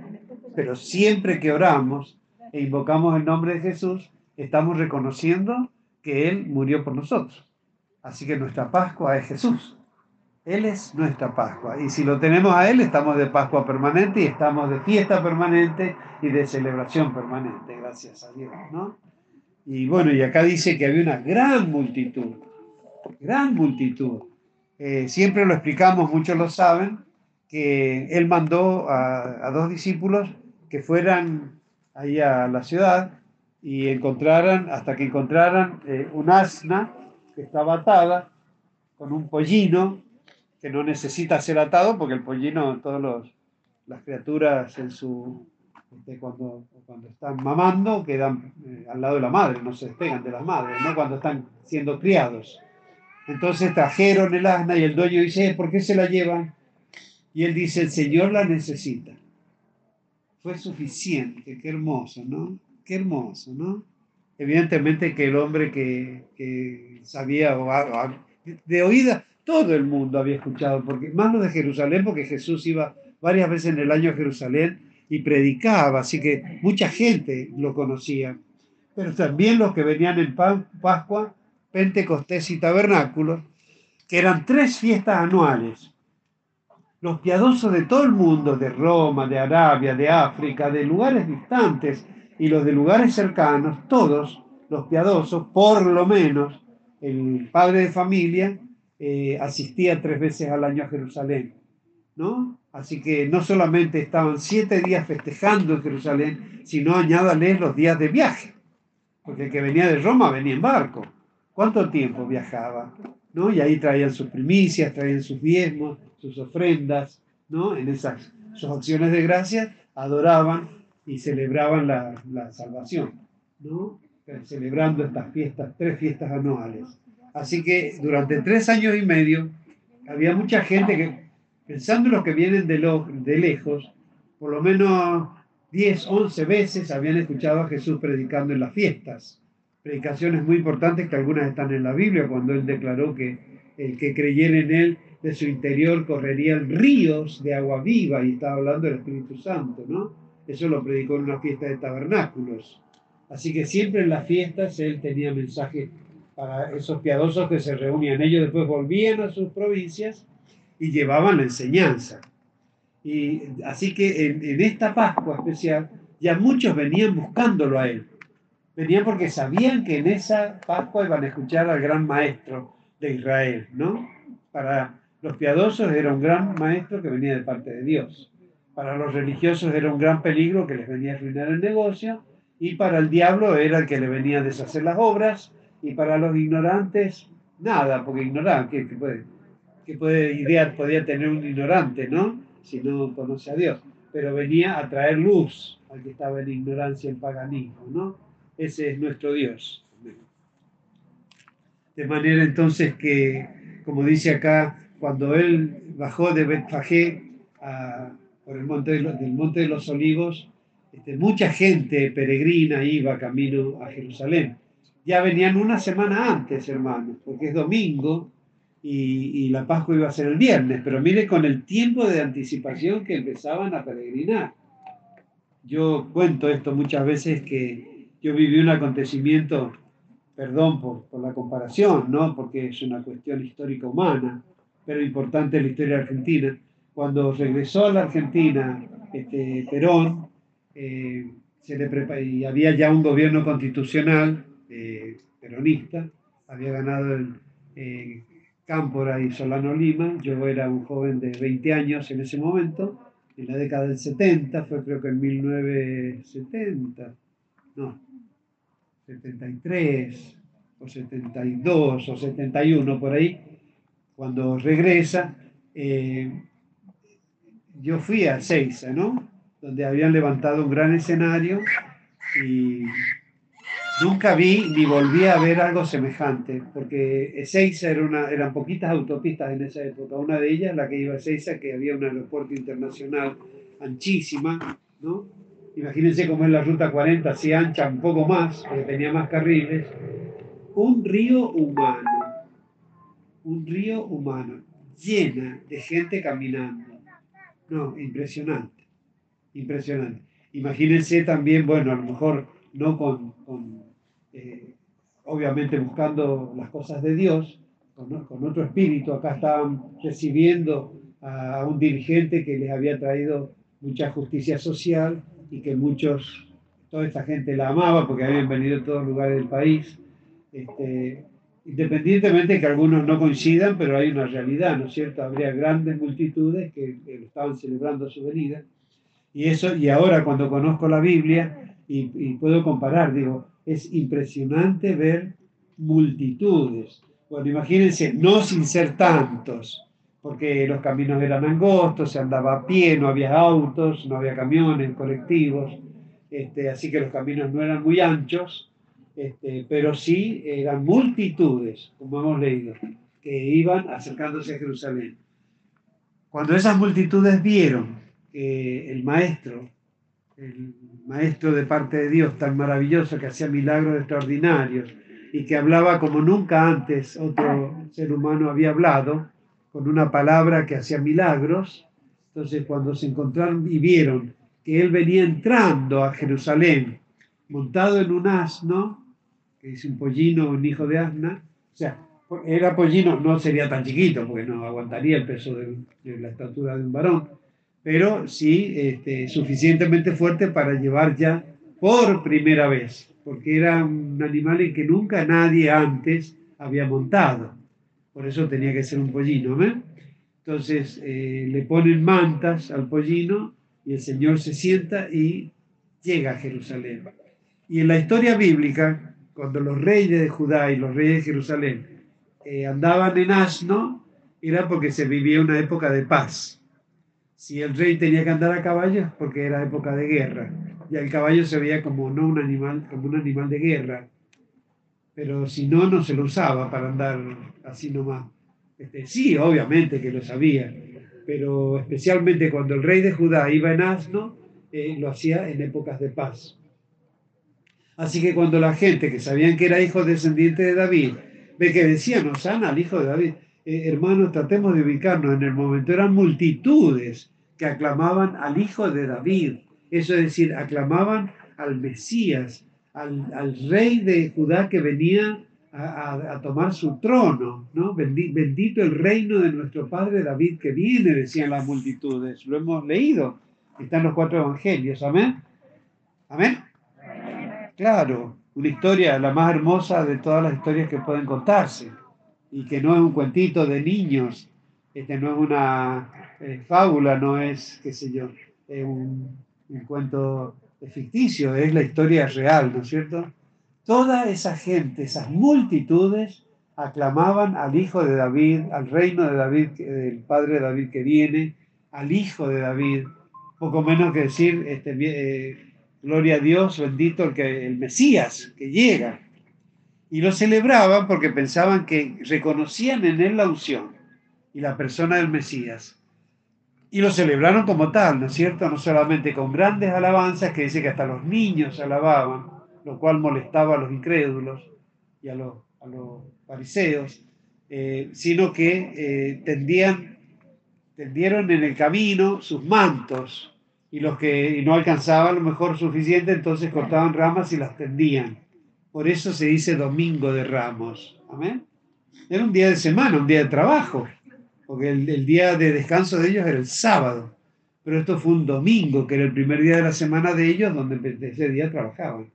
pero siempre que oramos e invocamos el nombre de Jesús, estamos reconociendo que Él murió por nosotros. Así que nuestra Pascua es Jesús. Él es nuestra Pascua. Y si lo tenemos a Él, estamos de Pascua permanente y estamos de fiesta permanente y de celebración permanente, gracias a Dios. ¿no? Y bueno, y acá dice que había una gran multitud, gran multitud. Eh, siempre lo explicamos, muchos lo saben, que Él mandó a, dos discípulos que fueran ahí a la ciudad y encontraran, hasta que encontraran eh, un asna que estaba atada con un pollino que no necesita ser atado porque el pollino, todas las criaturas en su, este, cuando, cuando están mamando quedan eh, al lado de la madre, no se despegan de las madres, ¿no? cuando están siendo criados. Entonces trajeron el asna y el dueño dice, ¿por qué se la llevan? Y él dice, el Señor la necesita. Fue suficiente, qué hermoso, ¿no? Qué hermoso, ¿no? Evidentemente que el hombre que, sabía o, de oída, todo el mundo había escuchado, porque más lo de Jerusalén, porque Jesús iba varias veces en el año a Jerusalén y predicaba, así que mucha gente lo conocía. Pero también los que venían en Pascua, Pentecostés y Tabernáculos, que eran tres fiestas anuales. Los piadosos de todo el mundo, de Roma, de Arabia, de África, de lugares distantes y los de lugares cercanos, todos los piadosos, por lo menos el padre de familia, eh, asistía tres veces al año a Jerusalén. ¿no? Así que no solamente estaban siete días festejando en Jerusalén, sino añádales los días de viaje, porque el que venía de Roma venía en barco. ¿Cuánto tiempo viajaba? ¿No? Y ahí traían sus primicias, traían sus diezmos, sus ofrendas, ¿no? En esas sus acciones de gracia adoraban y celebraban la, la salvación, ¿no? Celebrando estas fiestas, tres fiestas anuales. Así que durante tres años y medio había mucha gente que pensando en los que vienen de, de lejos, por lo menos 10, 11 veces habían escuchado a Jesús predicando en las fiestas. Predicaciones muy importantes que algunas están en la Biblia, cuando él declaró que el que creyera en él, de su interior correrían ríos de agua viva, y estaba hablando del Espíritu Santo, ¿no? Eso lo predicó en una fiesta de tabernáculos. Así que siempre en las fiestas él tenía mensaje para esos piadosos que se reunían. Ellos después volvían a sus provincias y llevaban la enseñanza. Y así que en, esta Pascua especial ya muchos venían buscándolo a él. Venían porque sabían que en esa Pascua iban a escuchar al gran maestro de Israel, ¿no? Para los piadosos era un gran maestro que venía de parte de Dios. Para los religiosos era un gran peligro que les venía a arruinar el negocio. Y para el diablo era el que le venía a deshacer las obras. Y para los ignorantes, nada, porque ignoraban, que puede? que puede idear, podía tener un ignorante, ¿no? Si no conoce a Dios. Pero venía a traer luz al que estaba en ignorancia, en paganismo, ¿no? Ese es nuestro Dios. De manera entonces que, como dice acá, cuando él bajó de Betfagé por el monte de los, del Monte de los Olivos, este, mucha gente peregrina iba camino a Jerusalén. Ya venían una semana antes, hermanos, porque es domingo y, la Pascua iba a ser el viernes, pero mire con el tiempo de anticipación que empezaban a peregrinar. Yo cuento esto muchas veces que yo viví un acontecimiento, perdón por, por la comparación, ¿no? porque es una cuestión histórica humana, pero importante en la historia argentina. Cuando regresó a la Argentina este, Perón, eh, se le y había ya un gobierno constitucional eh, peronista, había ganado el, eh, Cámpora y Solano Lima. Yo era un joven de 20 años en ese momento, en la década del 70, fue creo que en 1970, no, 73 o 72 o 71 por ahí, cuando regresa, eh, yo fui a Seiza, ¿no? Donde habían levantado un gran escenario y Nunca vi ni volví a ver algo semejante, porque Ezeiza era una, eran poquitas autopistas en esa época. Una de ellas, la que iba a Ezeiza, que había un aeropuerto internacional anchísima, ¿no? Imagínense cómo es la ruta 40, si ancha un poco más, porque tenía más carriles. Un río humano, un río humano, llena de gente caminando. No, impresionante, impresionante. imagínense también, bueno, a lo mejor no con, eh, obviamente buscando las cosas de Dios, con, otro espíritu, acá estaban recibiendo a un dirigente que les había traído mucha justicia social y que muchos, toda esta gente la amaba porque habían venido de todos lugares del país. Este, independientemente de que algunos no coincidan, pero hay una realidad, ¿no es cierto? Habría grandes multitudes que, estaban celebrando su venida. Y eso, y ahora cuando conozco la Biblia y, y, puedo comparar, digo, es impresionante ver multitudes. Bueno, imagínense, no sin ser tantos, porque los caminos eran angostos, se andaba a pie, no había autos, no había camiones, colectivos, este, así que los caminos no eran muy anchos, este, pero sí eran multitudes, como hemos leído, que iban acercándose a Jerusalén. Cuando esas multitudes vieron que el maestro, el maestro de parte de Dios tan maravilloso que hacía milagros extraordinarios y que hablaba como nunca antes otro ser humano había hablado, con una palabra que hacía milagros. Entonces cuando se encontraron y vieron que él venía entrando a Jerusalén montado en un asno, que es un pollino, un hijo de asna, o sea, era pollino, no sería tan chiquito, porque no aguantaría el peso de, la estatura de un varón, pero sí este, suficientemente fuerte para llevar ya por primera vez, porque era un animal en que nunca nadie antes había montado. Por eso tenía que ser un pollino. Entonces eh, le ponen mantas al pollino y el Señor se sienta y llega a Jerusalén. Y en la historia bíblica, cuando los reyes de Judá y los reyes de Jerusalén eh, andaban en asno, era porque se vivía una época de paz. Si el rey tenía que andar a caballo, porque era época de guerra. Y el caballo se veía como no un animal, como un animal de guerra, pero si no, no se lo usaba para andar así nomás. Este, sí, obviamente que lo sabía, pero especialmente cuando el rey de Judá iba en asno, eh, lo hacía en épocas de paz. Así que cuando la gente que sabían que era hijo descendiente de David, ve que decían, Osana al hijo de David, eh, hermanos, tratemos de ubicarnos en el momento, eran multitudes que aclamaban al hijo de David, eso es decir, aclamaban al Mesías, al, rey de Judá que venía a, tomar su trono, ¿no? Bendito el reino de nuestro padre David que viene, decían las multitudes. Lo hemos leído, están los cuatro evangelios, amén. Amén. Claro, una historia, la más hermosa de todas las historias que pueden contarse, y que no es un cuentito de niños, este no es una eh, fábula, no es, qué sé yo, es un, cuento ficticio, es la historia real, ¿no es cierto? Toda esa gente, esas multitudes, aclamaban al hijo de David, al reino de David, del padre de David que viene, al hijo de David, poco menos que decir, este, eh, gloria a Dios, bendito el, que, el Mesías que llega. Y lo celebraban porque pensaban que reconocían en él la unción y la persona del Mesías. Y lo celebraron como tal, ¿no es cierto? No solamente con grandes alabanzas, que dice que hasta los niños alababan, lo cual molestaba a los incrédulos y a los, a los fariseos, eh, sino que eh, tendían, tendieron en el camino sus mantos y los que no alcanzaban lo mejor suficiente, entonces cortaban ramas y las tendían. Por eso se dice domingo de ramos. Amén. Era un día de semana, un día de trabajo porque el, día de descanso de ellos era el sábado, pero esto fue un domingo, que era el primer día de la semana de ellos, donde ese día trabajaban.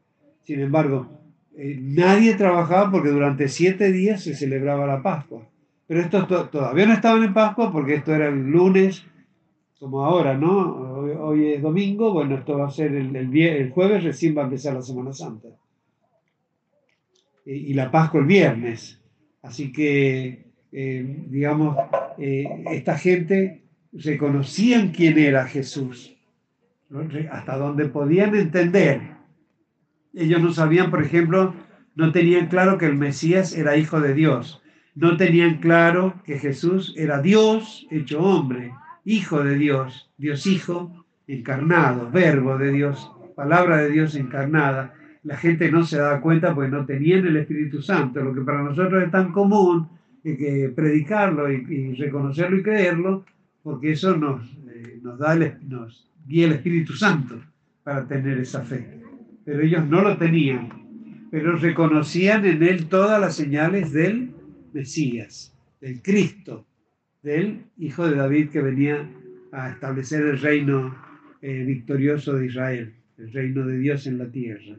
Sin embargo, eh, nadie trabajaba porque durante siete días se celebraba la Pascua. Pero estos todavía no estaban en Pascua porque esto era el lunes, como ahora, ¿no? Hoy, es domingo, bueno, esto va a ser el, el, jueves, recién va a empezar la Semana Santa. Y, y la Pascua el viernes. Así que eh, digamos, eh, esta gente reconocían quién era Jesús, hasta donde podían entender. Ellos no sabían, por ejemplo, no tenían claro que el Mesías era hijo de Dios, no tenían claro que Jesús era Dios hecho hombre, hijo de Dios, Dios hijo encarnado, verbo de Dios, palabra de Dios encarnada. La gente no se daba cuenta porque no tenían el Espíritu Santo, lo que para nosotros es tan común que predicarlo y, reconocerlo y creerlo, porque eso nos, eh, nos da el, nos guía el Espíritu Santo. para tener esa fe. Pero ellos no lo tenían, pero reconocían en él todas las señales del Mesías, del Cristo, del Hijo de David que venía a establecer el reino eh, victorioso de Israel, el reino de Dios en la tierra.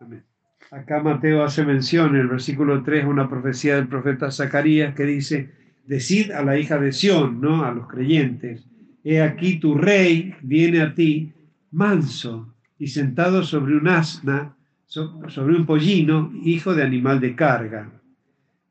Amén. Acá Mateo hace mención en el versículo 3 una profecía del profeta Zacarías que dice, decid a la hija de Sión, ¿no? A los creyentes, he aquí tu rey viene a ti manso y sentado sobre un asna, sobre un pollino, hijo de animal de carga.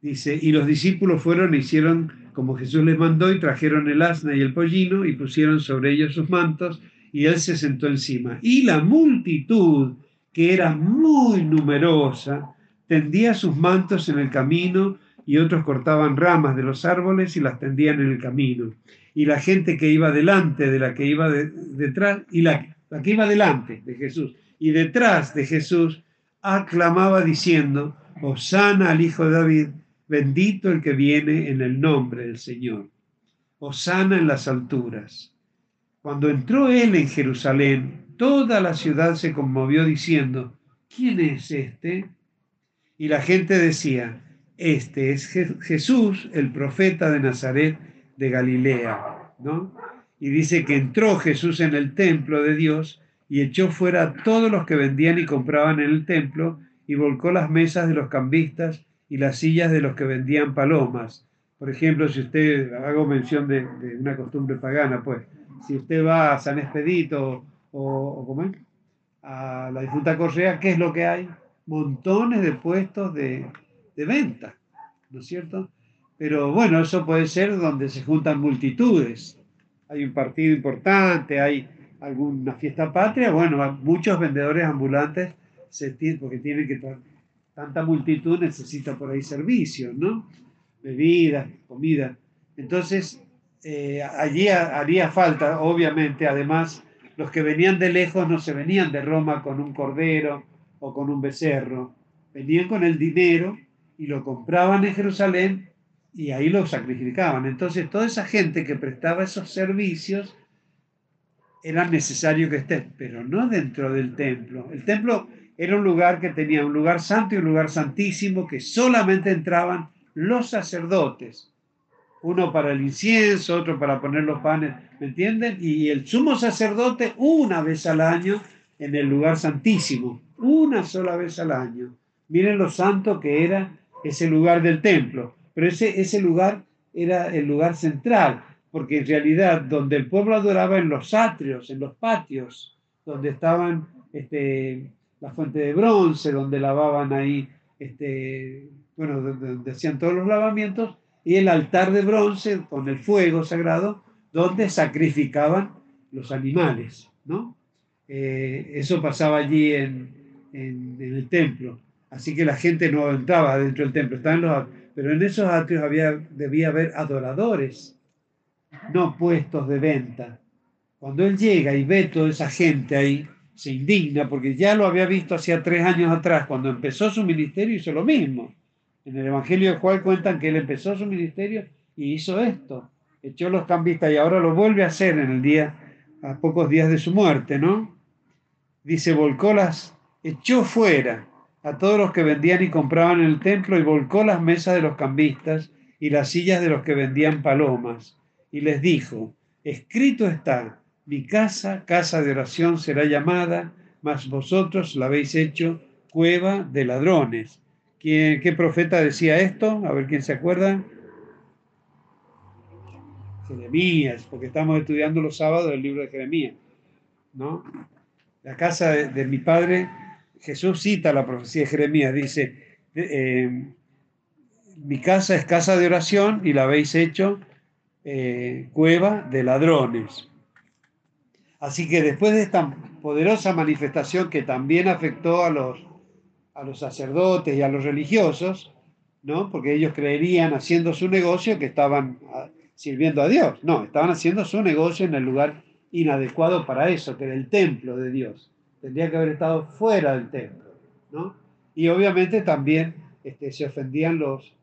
Dice, y los discípulos fueron e hicieron como Jesús les mandó y trajeron el asna y el pollino y pusieron sobre ellos sus mantos y él se sentó encima. Y la multitud, que era muy numerosa, tendía sus mantos en el camino y otros cortaban ramas de los árboles y las tendían en el camino. Y la gente que iba delante de la que iba detrás, y la, que iba delante de Jesús y detrás de Jesús, aclamaba diciendo, Osana al Hijo de David, bendito el que viene en el nombre del Señor. Osana en las alturas. Cuando entró él en Jerusalén, toda la ciudad se conmovió diciendo, ¿quién es este? Y la gente decía, este es Jesús, el profeta de Nazaret de Galilea, ¿no? Y dice que entró Jesús en el templo de Dios y echó fuera a todos los que vendían y compraban en el templo y volcó las mesas de los cambistas y las sillas de los que vendían palomas. Por ejemplo, si usted, hago mención de, de una costumbre pagana, pues, si usted va a San Expedito o, a la difunta Correa, ¿qué es lo que hay? Montones de puestos de, de venta, ¿no es cierto? Pero bueno, eso puede ser donde se juntan multitudes. Hay un partido importante, hay alguna fiesta patria, bueno, muchos vendedores ambulantes porque tienen que tanta multitud necesita por ahí servicios, ¿no? Bebidas, comida. Entonces, eh, allí haría falta, obviamente, además, los que venían de lejos no se venían de Roma con un cordero o con un becerro, venían con el dinero y lo compraban en Jerusalén y ahí lo sacrificaban. Entonces, toda esa gente que prestaba esos servicios era necesario que estén, pero no dentro del templo. El templo era un lugar que tenía un lugar santo y un lugar santísimo que solamente entraban los sacerdotes uno para el incienso, otro para poner los panes, ¿me entienden? Y el sumo sacerdote una vez al año en el lugar santísimo, una sola vez al año. Miren lo santo que era ese lugar del templo, pero ese, ese lugar era el lugar central, porque en realidad donde el pueblo adoraba en los atrios, en los patios, donde estaban este, la fuente de bronce, donde lavaban ahí, este, bueno, donde hacían todos los lavamientos, y el altar de bronce con el fuego sagrado, donde sacrificaban los animales, ¿no? Eh, eso pasaba allí en, el templo. Así que la gente no entraba dentro del templo, estaban los, pero en esos atrios había, debía haber adoradores, no puestos de venta. Cuando él llega y ve toda esa gente ahí, se indigna porque ya lo había visto hacía tres años atrás, cuando empezó su ministerio hizo lo mismo en el Evangelio de Juan cuentan que él empezó su ministerio y hizo esto. Echó los cambistas y ahora lo vuelve a hacer en el día, a pocos días de su muerte, ¿no? Dice, volcó echó fuera a todos los que vendían y compraban en el templo y volcó las mesas de los cambistas y las sillas de los que vendían palomas. Y les dijo, escrito está, mi casa, casa de oración será llamada, mas vosotros la habéis hecho cueva de ladrones. ¿Qué profeta decía esto? A ver quién se acuerda. Jeremías, porque estamos estudiando los sábados el libro de Jeremías. ¿no? La casa de, mi padre, Jesús cita la profecía de Jeremías, dice, eh, mi casa es casa de oración y la habéis hecho eh, cueva de ladrones. Así que después de esta poderosa manifestación que también afectó a los a los sacerdotes y a los religiosos, ¿no? Porque ellos creerían haciendo su negocio que estaban ah, sirviendo a Dios. No, estaban haciendo su negocio en el lugar inadecuado para eso, que era el templo de Dios. Tendría que haber estado fuera del templo, ¿no? Y obviamente también este, se ofendían los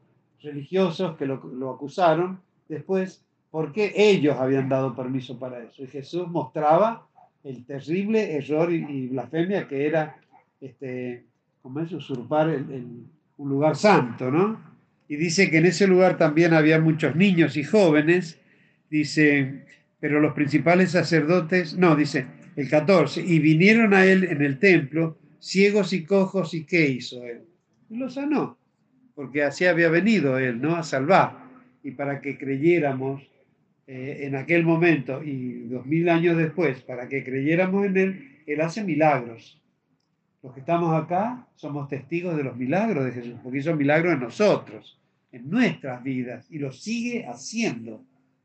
religiosos que lo, lo acusaron después porque ellos habían dado permiso para eso. Y Jesús mostraba el terrible error y, blasfemia que era, este, como es, usurpar un lugar santo, ¿no? Y dice que en ese lugar también había muchos niños y jóvenes, dice, pero los principales sacerdotes, no, dice el 14, y vinieron a él en el templo ciegos y cojos, ¿y qué hizo él? Y lo sanó, porque así había venido él, ¿no? A salvar. Y para que creyéramos eh, en aquel momento y dos mil años después, para que creyéramos en Él, Él hace milagros. Los que estamos acá somos testigos de los milagros de Jesús, porque hizo milagros en nosotros, en nuestras vidas, y lo sigue haciendo,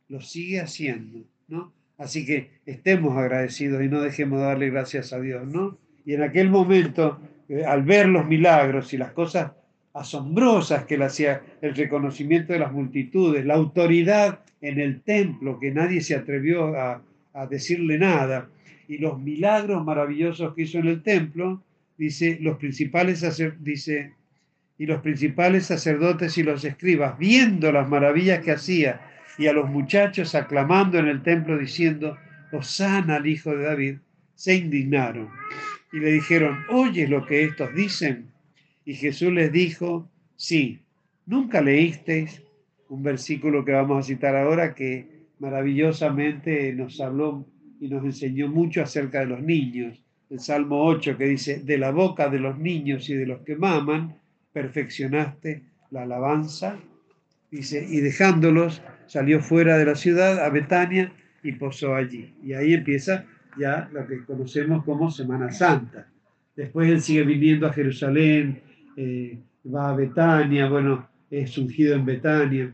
lo sigue haciendo, ¿no? Así que estemos agradecidos y no dejemos de darle gracias a Dios, ¿no? Y en aquel momento, eh, al ver los milagros y las cosas asombrosas que él hacía, el reconocimiento de las multitudes, la autoridad en el templo, que nadie se atrevió a, decirle nada, y los milagros maravillosos que hizo en el templo, dice, los principales dice, y los principales sacerdotes y los escribas, viendo las maravillas que hacía, y a los muchachos aclamando en el templo diciendo, Osana al Hijo de David, se indignaron y le dijeron, ¿oyes lo que estos dicen? Y Jesús les dijo, sí, nunca leísteis un versículo que vamos a citar ahora que maravillosamente nos habló y nos enseñó mucho acerca de los niños. El Salmo 8 que dice, de la boca de los niños y de los que maman, perfeccionaste la alabanza. Dice, y dejándolos, salió fuera de la ciudad a Betania y posó allí. Y ahí empieza ya lo que conocemos como Semana Santa. Después él sigue viniendo a Jerusalén, eh, va a Betania, bueno, es ungido en Betania.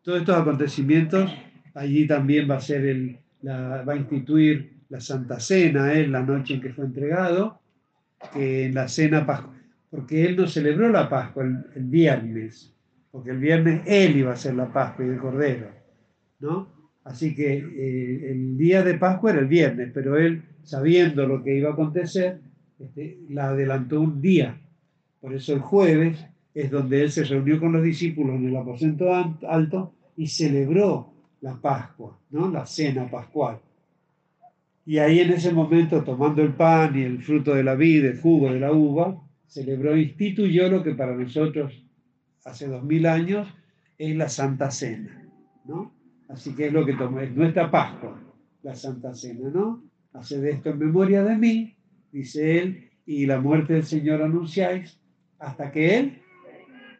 Todos estos acontecimientos, allí también va a ser el, va a instituir la Santa Cena, él, la noche en que fue entregado, que en la cena Pascua, porque él no celebró la Pascua el, viernes, porque el viernes él iba a hacer la Pascua y el Cordero, ¿no? Así que eh, el día de Pascua era el viernes, pero él, sabiendo lo que iba a acontecer, este, la adelantó un día por eso el jueves es donde él se reunió con los discípulos en el aposento alto y celebró la Pascua, ¿no? la cena pascual. Y ahí en ese momento, tomando el pan y el fruto de la vida, el jugo de la uva, celebró, instituyó lo que para nosotros hace dos mil años es la Santa Cena, ¿no? Así que es lo que tomó, es nuestra Pascua, la Santa Cena, ¿no? Haced esto en memoria de mí, dice él, y la muerte del Señor anunciáis, hasta que Él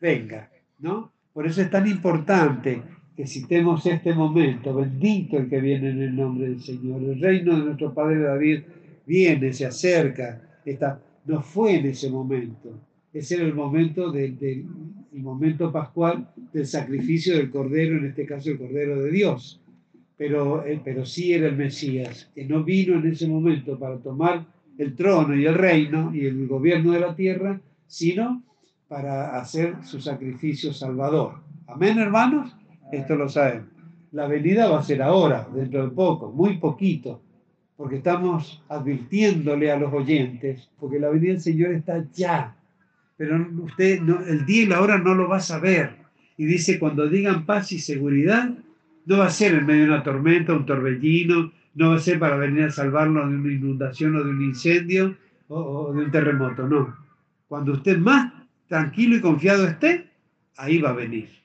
venga, ¿no? Por eso es tan importante que citemos este momento, bendito el que viene en el nombre del Señor. El reino de nuestro Padre David viene, se acerca, está, no fue en ese momento. Ese era el momento del, momento pascual del sacrificio del Cordero, en este caso el Cordero de Dios. Pero, eh, pero sí era el Mesías, que no vino en ese momento para tomar el trono y el reino y el gobierno de la tierra, sino para hacer su sacrificio salvador. Amén, hermanos. Esto lo saben. La venida va a ser ahora, dentro de poco, muy poquito, porque estamos advirtiéndole a los oyentes, porque la venida del Señor está ya, pero usted el día y la hora no lo va a saber. Y dice, cuando digan paz y seguridad, no va a ser en medio de una tormenta, un torbellino, no va a ser para venir a salvarnos de una inundación o de un incendio o de un terremoto, no. Cuando usted más tranquilo y confiado esté, ahí va a venir.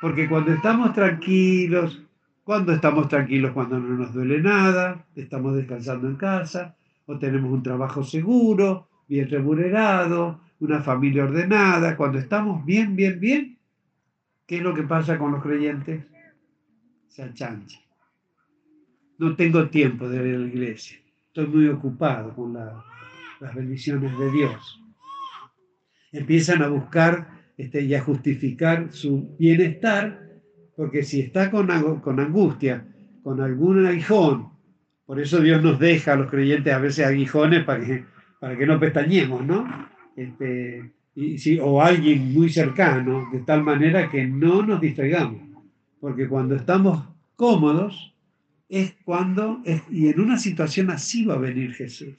Porque cuando estamos tranquilos, cuando estamos tranquilos cuando no nos duele nada, estamos descansando en casa, o tenemos un trabajo seguro, bien remunerado, una familia ordenada, cuando estamos bien, bien, bien, ¿qué es lo que pasa con los creyentes? Se achanchan. No tengo tiempo de ir a la iglesia, estoy muy ocupado con la las bendiciones de Dios. Empiezan a buscar este, y a justificar su bienestar, porque si está con, con angustia, con algún aguijón, por eso Dios nos deja a los creyentes a veces aguijones para que, para que no pestañemos, ¿no? Este, y, si, o alguien muy cercano, de tal manera que no nos distraigamos. Porque cuando estamos cómodos, es cuando, y en una situación así va a venir Jesús.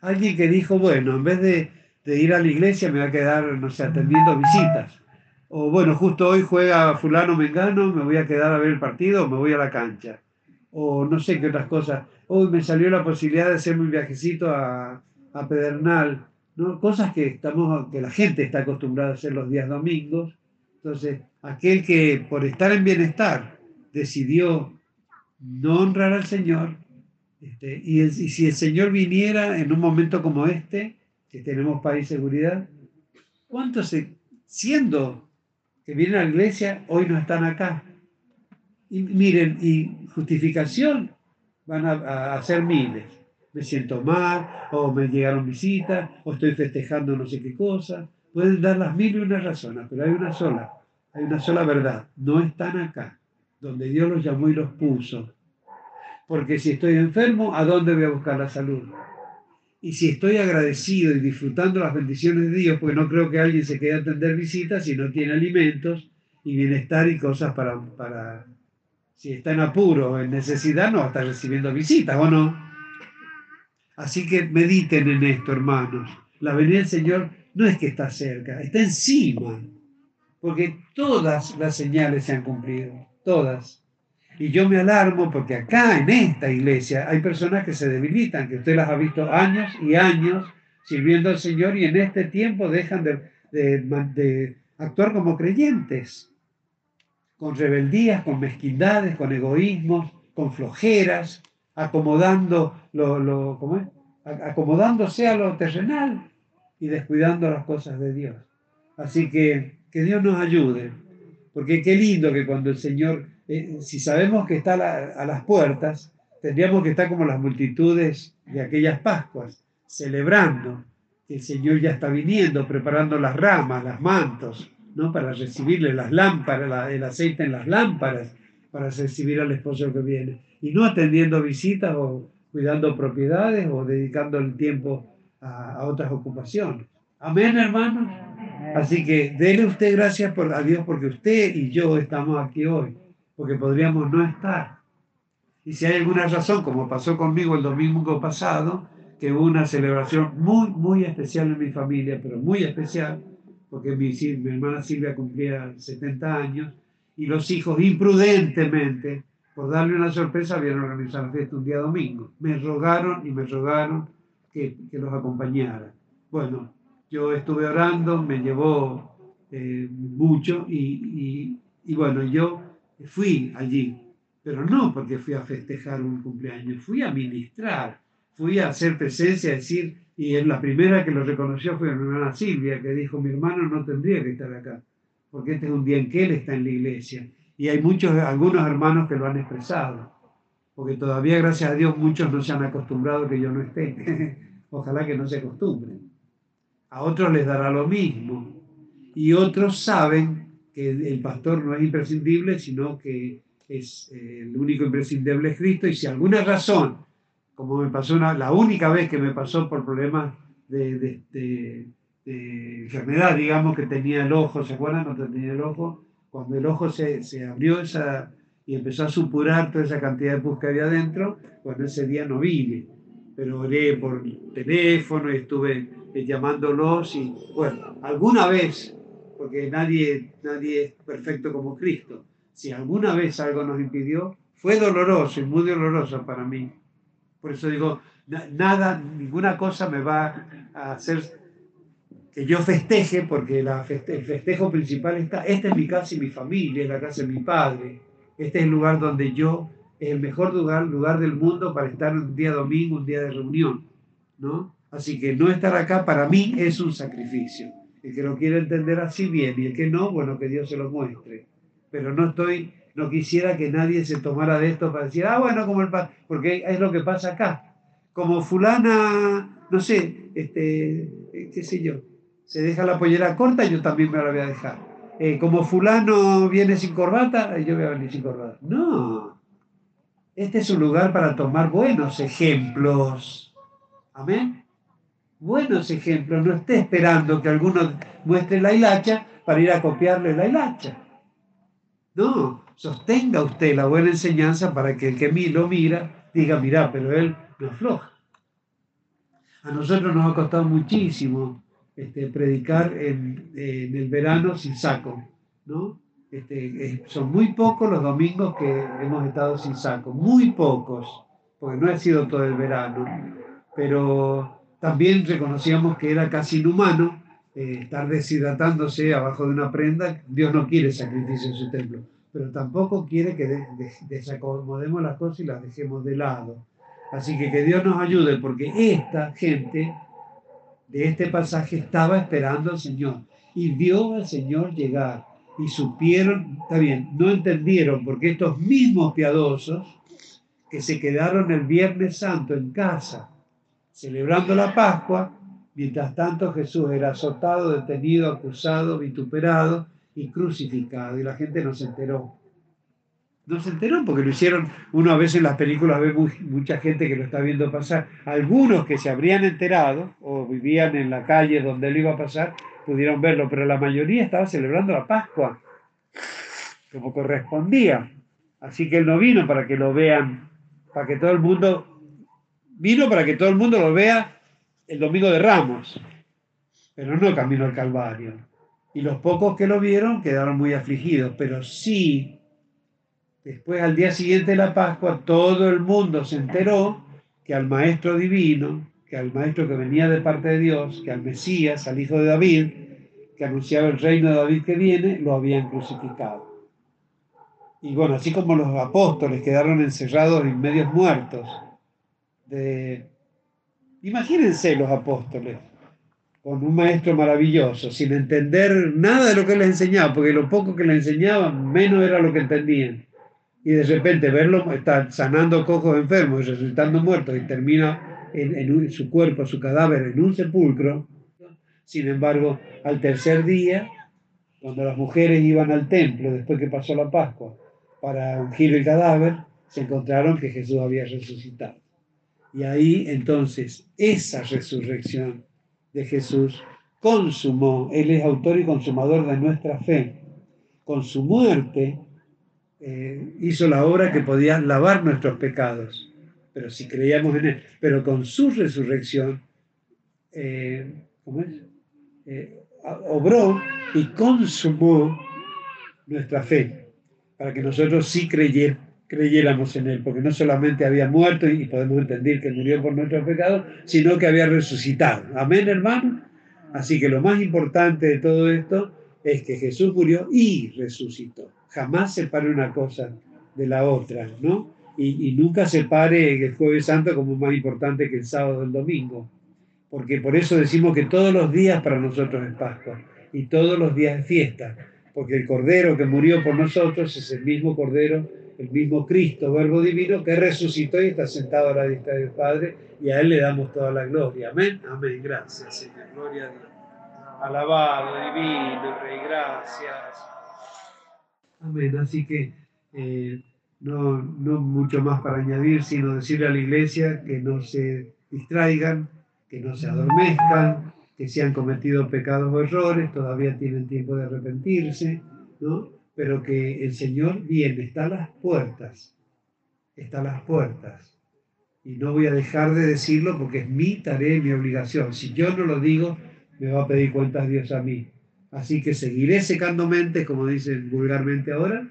Alguien que dijo, bueno, en vez de, ir a la iglesia me voy a quedar, no sé, atendiendo visitas. O bueno, justo hoy juega fulano mengano, me voy a quedar a ver el partido me voy a la cancha. o no sé qué otras cosas. Hoy me salió la posibilidad de hacerme un viajecito a, a Pedernal, ¿no? Cosas que, estamos, que la gente está acostumbrada a hacer los días domingos. Entonces, aquel que por estar en bienestar decidió no honrar al Señor, este, y, si el Señor viniera en un momento como este, que tenemos paz y seguridad, ¿cuántos siendo que vienen a la iglesia hoy no están acá? Y miren, y justificación van a, hacer miles. Me siento mal, o me llegaron visitas, o estoy festejando no sé qué cosa. Pueden dar las mil y una razones, pero hay una sola, hay una sola verdad. No están acá, donde Dios los llamó y los puso. Porque si estoy enfermo, ¿a dónde voy a buscar la salud? Y si estoy agradecido y disfrutando las bendiciones de Dios, porque no creo que alguien se quede a atender visitas si no tiene alimentos y bienestar y cosas para, para si está en apuro, en necesidad, no va a estar recibiendo visitas, ¿o no? Así que mediten en esto, hermanos. La venida del Señor no es que está cerca, está encima, porque todas las señales se han cumplido, todas. Y yo me alarmo porque acá en esta iglesia hay personas que se debilitan, que usted las ha visto años y años sirviendo al Señor y en este tiempo dejan de, de actuar como creyentes con rebeldías, con mezquindades, con egoísmos, con flojeras, acomodando lo, lo ¿cómo es? acomodándose a lo terrenal y descuidando las cosas de Dios. Así que que Dios nos ayude, porque qué lindo que cuando el Señor, eh, si sabemos que está a, las puertas, tendríamos que estar como las multitudes de aquellas Pascuas, celebrando que el Señor ya está viniendo, preparando las ramas, las mantos, ¿no? para recibirle las lámparas, el aceite en las lámparas, para recibir al esposo que viene. Y no atendiendo visitas o cuidando propiedades o dedicando el tiempo a, otras ocupaciones. Amén, hermanos. Así que dele usted gracias por, a Dios porque usted y yo estamos aquí hoy, porque podríamos no estar. Y si hay alguna razón, como pasó conmigo el domingo pasado, que hubo una celebración muy, muy especial en mi familia, pero muy especial, porque mi, mi hermana Silvia cumplía 70 años, y los hijos imprudentemente, por darle una sorpresa, habían organizado la fiesta un día domingo. Me rogaron y me rogaron que, que los acompañara. Bueno, yo estuve orando, me llevó eh, mucho y, y, y, bueno, yo fui allí, pero no porque fui a festejar un cumpleaños, fui a ministrar, fui a hacer presencia, a decir, y la primera que lo reconoció fue mi hermana Silvia, que dijo, mi hermano no tendría que estar acá, porque este es un día en que él está en la iglesia. Y hay muchos, algunos hermanos que lo han expresado, porque todavía, gracias a Dios, muchos no se han acostumbrado que yo no esté. [LAUGHS] Ojalá que no se acostumbren. A otros les dará lo mismo. Y otros saben que el pastor no es imprescindible, sino que es eh, el único imprescindible es Cristo. Y si alguna razón como me pasó la única vez que me pasó por problemas de, enfermedad, digamos, que tenía el ojo, ¿se acuerdan cuando tenía el ojo? Cuando el ojo se, abrió esa, y empezó a supurar toda esa cantidad de pus que había adentro, bueno, ese día no vine, pero oré por teléfono y estuve eh, llamándolos y, bueno, alguna vez, porque nadie, nadie es perfecto como Cristo, si alguna vez algo nos impidió, fue doloroso y muy doloroso para mí por eso digo, nada, ninguna cosa me va a hacer que yo festeje, porque la el festejo principal está, esta es mi casa y mi familia, es la casa de mi padre, este es el lugar donde yo, es el mejor lugar, lugar del mundo para estar un día domingo, un día de reunión, ¿no? Así que no estar acá para mí es un sacrificio. El que lo quiere entender así bien y el que no, bueno, que Dios se lo muestre. Pero no estoy no quisiera que nadie se tomara de esto para decir, ah, bueno, como el porque es lo que pasa acá. Como fulana, no sé, este, eh, qué sé yo, se deja la pollera corta, yo también me la voy a dejar. Eh, como fulano viene sin corbata, yo voy a venir sin corbata. No. Este es un lugar para tomar buenos ejemplos. Amén. Buenos ejemplos. No esté esperando que alguno muestre la hilacha para ir a copiarle la hilacha. No, sostenga usted la buena enseñanza para que el que lo mira diga, mira, pero él no afloja. A nosotros nos ha costado muchísimo este, predicar en, el verano sin saco, ¿no? Este, son muy pocos los domingos que hemos estado sin saco, muy pocos, porque no ha sido todo el verano, pero también reconocíamos que era casi inhumano eh, estar deshidratándose abajo de una prenda. Dios no quiere sacrificio en su templo, pero tampoco quiere que desacomodemos las cosas y las dejemos de lado. Así que que Dios nos ayude, porque esta gente de este pasaje estaba esperando al Señor y vio al Señor llegar y supieron, está bien, no entendieron, porque estos mismos piadosos que se quedaron el Viernes Santo en casa, celebrando la Pascua, mientras tanto Jesús era azotado, detenido, acusado, vituperado y crucificado, y la gente no se enteró. No se enteró porque lo hicieron, uno a veces en las películas ve mucha gente que lo está viendo pasar. Algunos que se habrían enterado o vivían en la calle donde él iba a pasar, pudieron verlo, pero la mayoría estaba celebrando la Pascua, como correspondía. Así que él no vino para que lo vean, para que todo el mundo, vino para que todo el mundo lo vea el domingo de Ramos, pero no camino al Calvario. Y los pocos que lo vieron quedaron muy afligidos, pero sí, después al día siguiente de la Pascua, todo el mundo se enteró que al Maestro Divino, que al maestro que venía de parte de Dios, que al Mesías, al hijo de David, que anunciaba el reino de David que viene, lo habían crucificado. Y bueno, así como los apóstoles quedaron encerrados y medios muertos, imagínense los apóstoles, con un maestro maravilloso, sin entender nada de lo que les enseñaba, porque lo poco que les enseñaba, menos era lo que entendían. Y de repente verlo estar sanando cojos enfermos y resucitando muertos y termina en, su cuerpo, su cadáver, en un sepulcro. Sin embargo, al tercer día, cuando las mujeres iban al templo, después que pasó la Pascua, para ungir el cadáver, se encontraron que Jesús había resucitado. Y ahí entonces esa resurrección de Jesús consumó, Él es autor y consumador de nuestra fe. Con su muerte eh, hizo la obra que podía lavar nuestros pecados pero si creíamos en Él, pero con su resurrección, eh, ¿cómo es? Eh, obró y consumó nuestra fe, para que nosotros sí creyéramos en Él, porque no solamente había muerto y podemos entender que murió por nuestros pecados, sino que había resucitado. Amén, hermano. Así que lo más importante de todo esto es que Jesús murió y resucitó. Jamás separe una cosa de la otra, ¿no? y, nunca se pare el jueves santo como más importante que el sábado o el domingo, porque por eso decimos que todos los días para nosotros es Pascua y todos los días es fiesta, porque el Cordero que murió por nosotros es el mismo Cordero, el mismo Cristo, Verbo Divino, que resucitó y está sentado a la diestra del Padre y a Él le damos toda la gloria. Amén, amén, gracias Señor, gloria a Dios. Alabado, divino, Rey, gracias. Amén, así que... Eh, no, no mucho más para añadir, sino decirle a la iglesia que no se distraigan, que no se adormezcan, que si han cometido pecados o errores, todavía tienen tiempo de arrepentirse, ¿no? Pero que el Señor viene, está a las puertas, está a las puertas. Y no voy a dejar de decirlo porque es mi tarea y mi obligación. Si yo no lo digo, me va a pedir cuentas Dios a mí. Así que seguiré secando mente, como dicen vulgarmente ahora,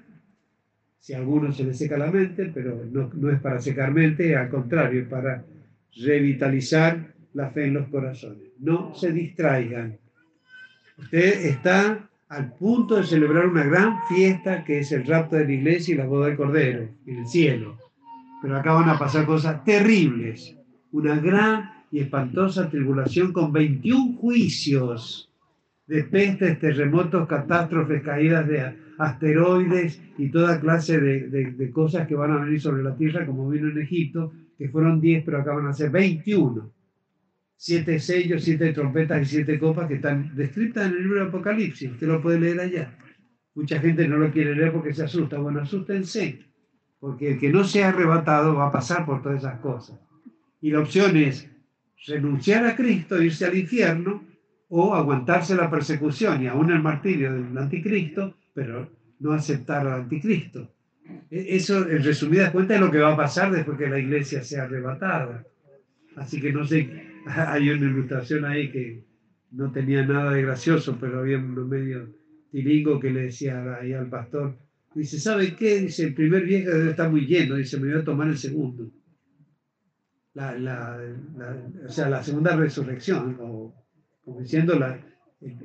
si a alguno se le seca la mente, pero no, no es para secar mente, al contrario, es para revitalizar la fe en los corazones. No se distraigan. Usted está al punto de celebrar una gran fiesta que es el rapto de la iglesia y la boda del Cordero en el cielo. Pero acá van a pasar cosas terribles. Una gran y espantosa tribulación con 21 juicios de pestes, terremotos, catástrofes, caídas de asteroides y toda clase de, cosas que van a venir sobre la Tierra, como vino en Egipto, que fueron 10, pero acaban a ser 21. Siete sellos, siete trompetas y siete copas que están descritas en el libro de Apocalipsis. Usted lo puede leer allá. Mucha gente no lo quiere leer porque se asusta. Bueno, asústense, porque el que no sea arrebatado va a pasar por todas esas cosas. Y la opción es renunciar a Cristo, irse al infierno, o aguantarse la persecución y aún el martirio del anticristo, pero no aceptar al anticristo. E-, eso, en resumidas cuentas, es lo que va a pasar después que la iglesia sea arrebatada. Así que no sé, [LAUGHS] hay una ilustración ahí que no tenía nada de gracioso, pero había uno medio tilingo que le decía ahí al pastor, dice, ¿sabe qué? Dice, el primer viaje debe estar muy lleno, dice, me voy a tomar el segundo. La, o sea, la segunda resurrección, o como diciendo, la,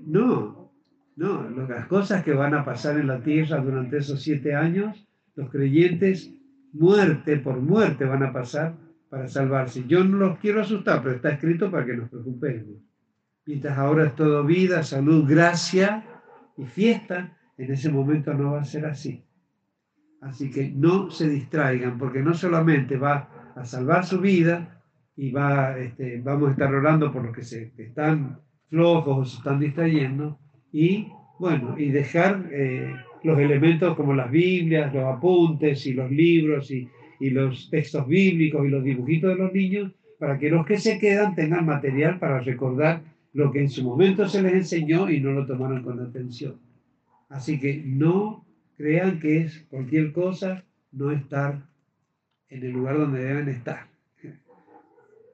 no, no, las cosas que van a pasar en la tierra durante esos siete años, los creyentes, muerte por muerte van a pasar para salvarse. Yo no los quiero asustar, pero está escrito para que nos preocupemos. Mientras ahora es todo vida, salud, gracia y fiesta, en ese momento no va a ser así. Así que no se distraigan, porque no solamente va a salvar su vida y va, este, vamos a estar orando por los que, se, están flojos o se están distrayendo, y bueno, y dejar eh, los elementos como las Biblias, los apuntes y los libros y y los textos bíblicos y los dibujitos de los niños para que los que se quedan tengan material para recordar lo que en su momento se les enseñó y no lo tomaron con atención. Así que no crean que es cualquier cosa no estar en el lugar donde deben estar.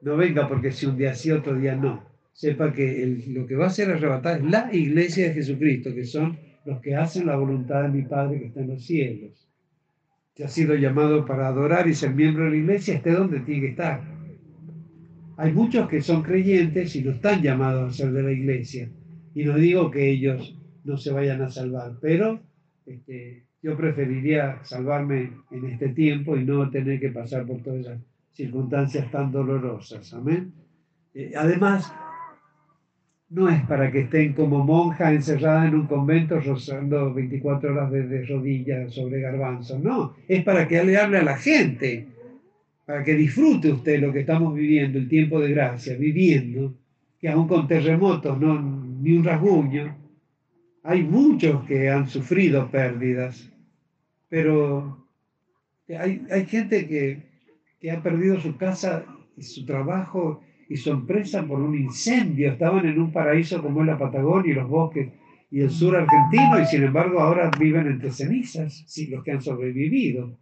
No venga porque si un día sí, otro día no. Sepa que lo que va a ser arrebatar es la iglesia de Jesucristo, que son los que hacen la voluntad de mi Padre que está en los cielos ha sido llamado para adorar y ser miembro de la iglesia, esté donde tiene que estar. Hay muchos que son creyentes y no están llamados a ser de la iglesia. Y no digo que ellos no se vayan a salvar, pero este, yo preferiría salvarme en este tiempo y no tener que pasar por todas esas circunstancias tan dolorosas. Amén. Eh, además, no es para que estén como monja encerrada en un convento rozando 24 horas de, rodillas sobre garbanzo, no, es para que le hable a la gente, para que disfrute usted lo que estamos viviendo, el tiempo de gracia, viviendo, que aún con terremotos, no, ni un rasguño, hay muchos que han sufrido pérdidas, pero hay, hay gente que, que ha perdido su casa y su trabajo y sorpresa por un incendio. Estaban en un paraíso como es la Patagonia y los bosques y el sur argentino y sin embargo ahora viven entre cenizas, sí, los que han sobrevivido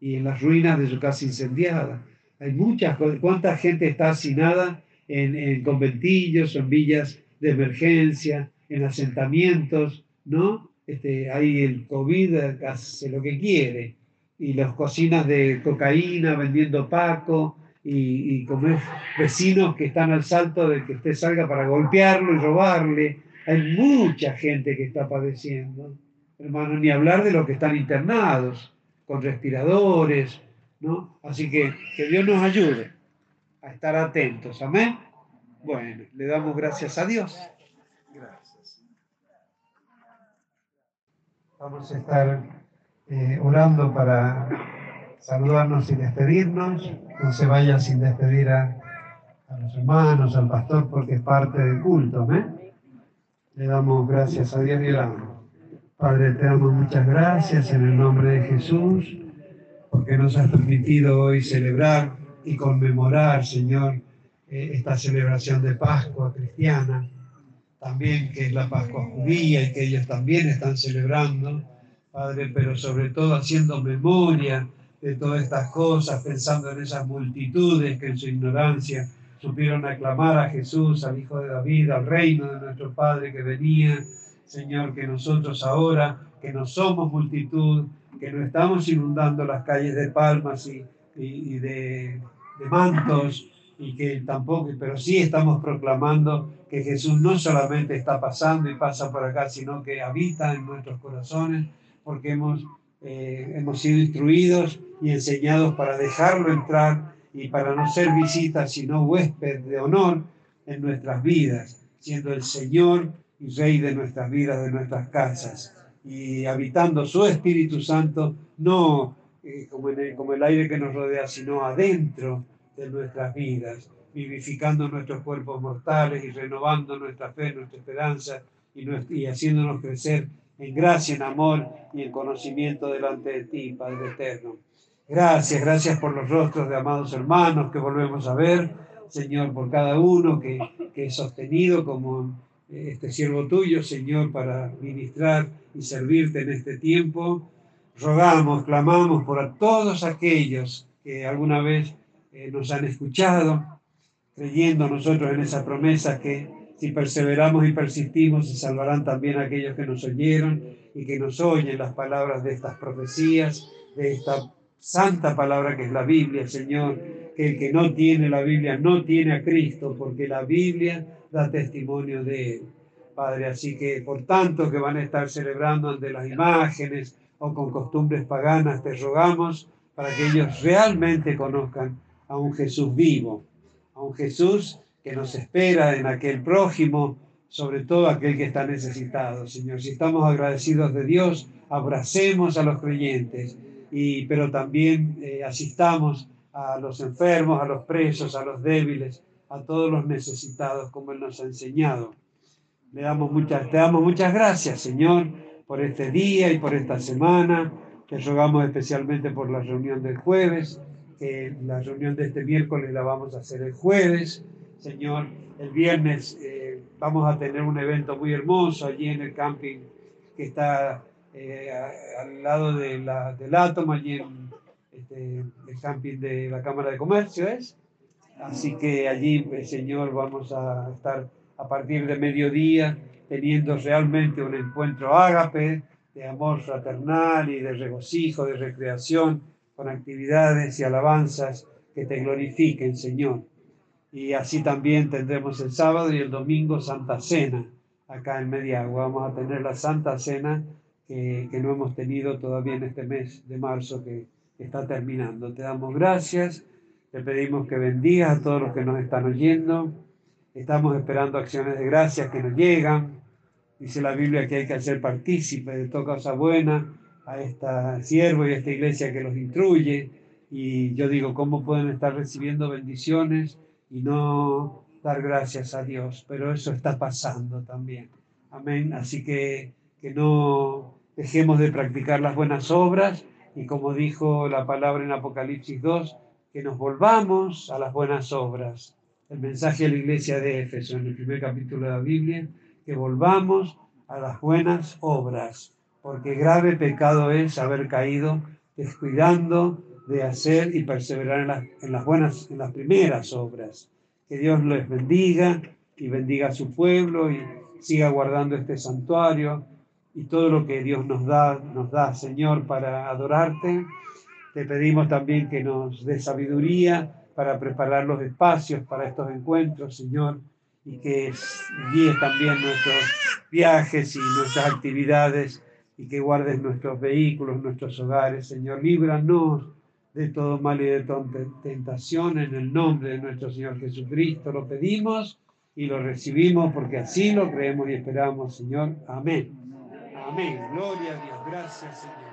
y en las ruinas de su casa incendiada. Hay muchas cosas. ¿Cuánta gente está hacinada en, en conventillos, en villas de emergencia, en asentamientos, ¿no? Este, ahí el COVID hace lo que quiere. Y las cocinas de cocaína vendiendo paco, y, como vecinos que están al salto de que usted salga para golpearlo y robarle. Hay mucha gente que está padeciendo, hermano, ni hablar de los que están internados con respiradores, ¿no? Así que que Dios nos ayude a estar atentos, amén. Bueno, le damos gracias a Dios. Gracias. Vamos a estar eh, orando para saludarnos y despedirnos no se vaya sin despedir a, los hermanos, al pastor, porque es parte del culto. Le damos gracias a Dios y oramos. Padre, te damos muchas gracias en el nombre de Jesús, porque nos has permitido hoy celebrar y conmemorar, Señor, eh, esta celebración de Pascua cristiana, también que es la Pascua judía y que ellos también están celebrando, Padre, pero sobre todo haciendo memoria de todas estas cosas, pensando en esas multitudes que en su ignorancia supieron aclamar a Jesús, al Hijo de David, al reino de nuestro Padre que venía. Señor, que nosotros ahora, que no somos multitud, que no estamos inundando las calles de palmas y, y, de, de mantos, y que tampoco, pero sí estamos proclamando que Jesús no solamente está pasando y pasa por acá, sino que habita en nuestros corazones, porque hemos eh, hemos sido instruidos y enseñados para dejarlo entrar y para no ser visitas, sino huésped de honor en nuestras vidas, siendo el Señor y Rey de nuestras vidas, de nuestras casas, y habitando su Espíritu Santo, no eh, como, el, como el aire que nos rodea, sino adentro de nuestras vidas, vivificando nuestros cuerpos mortales y renovando nuestra fe, nuestra esperanza y, y haciéndonos crecer en gracia, en amor y en conocimiento delante de ti, Padre eterno. Gracias, gracias por los rostros de amados hermanos que volvemos a ver, Señor, por cada uno que, que es sostenido como este siervo tuyo, Señor, para ministrar y servirte en este tiempo. Rogamos, clamamos por todos aquellos que alguna vez eh, nos han escuchado, creyendo nosotros en esa promesa que Si perseveramos y persistimos, se salvarán también aquellos que nos oyeron y que nos oyen las palabras de estas profecías, de esta santa palabra que es la Biblia, Señor, que el que no tiene la Biblia no tiene a Cristo, porque la Biblia da testimonio de él. Padre, así que por tanto que van a estar celebrando ante las imágenes o con costumbres paganas, te rogamos para que ellos realmente conozcan a un Jesús vivo, a un Jesús que nos espera en aquel prójimo, sobre todo aquel que está necesitado, Señor. Si estamos agradecidos de Dios, abracemos a los creyentes, y, pero también eh, asistamos a los enfermos, a los presos, a los débiles, a todos los necesitados, como Él nos ha enseñado. Le damos muchas, te damos muchas gracias, Señor, por este día y por esta semana. Te rogamos especialmente por la reunión del jueves, que la reunión de este miércoles la vamos a hacer el jueves. Señor, el viernes eh, vamos a tener un evento muy hermoso allí en el camping que está eh, al lado de la, del átomo, allí en este, el camping de la Cámara de Comercio, ¿es? Así que allí, el Señor, vamos a estar a partir de mediodía teniendo realmente un encuentro ágape de amor fraternal y de regocijo, de recreación, con actividades y alabanzas que te glorifiquen, Señor. Y así también tendremos el sábado y el domingo Santa Cena acá en Mediagua. Vamos a tener la Santa Cena que, que no hemos tenido todavía en este mes de marzo que está terminando. Te damos gracias, te pedimos que bendigas a todos los que nos están oyendo. Estamos esperando acciones de gracias que nos llegan. Dice la Biblia que hay que hacer partícipe de toda cosa buena a esta siervo y a esta iglesia que los instruye. Y yo digo, ¿cómo pueden estar recibiendo bendiciones y no dar gracias a Dios? Pero eso está pasando también. Amén. Así que que no dejemos de practicar las buenas obras y como dijo la palabra en Apocalipsis 2, que nos volvamos a las buenas obras. El mensaje a la iglesia de Éfeso en el primer capítulo de la Biblia, que volvamos a las buenas obras, porque grave pecado es haber caído descuidando de hacer y perseverar en las, en las buenas, en las primeras obras. Que Dios les bendiga y bendiga a su pueblo y siga guardando este santuario y todo lo que Dios nos da, nos da, Señor, para adorarte. Te pedimos también que nos dé sabiduría para preparar los espacios para estos encuentros, Señor, y que guíes también nuestros viajes y nuestras actividades y que guardes nuestros vehículos, nuestros hogares, Señor. Líbranos de todo mal y de toda tentación en el nombre de nuestro Señor Jesucristo. Lo pedimos y lo recibimos porque así lo creemos y esperamos, Señor. Amén. Amén. Gloria a Dios. Gracias, Señor.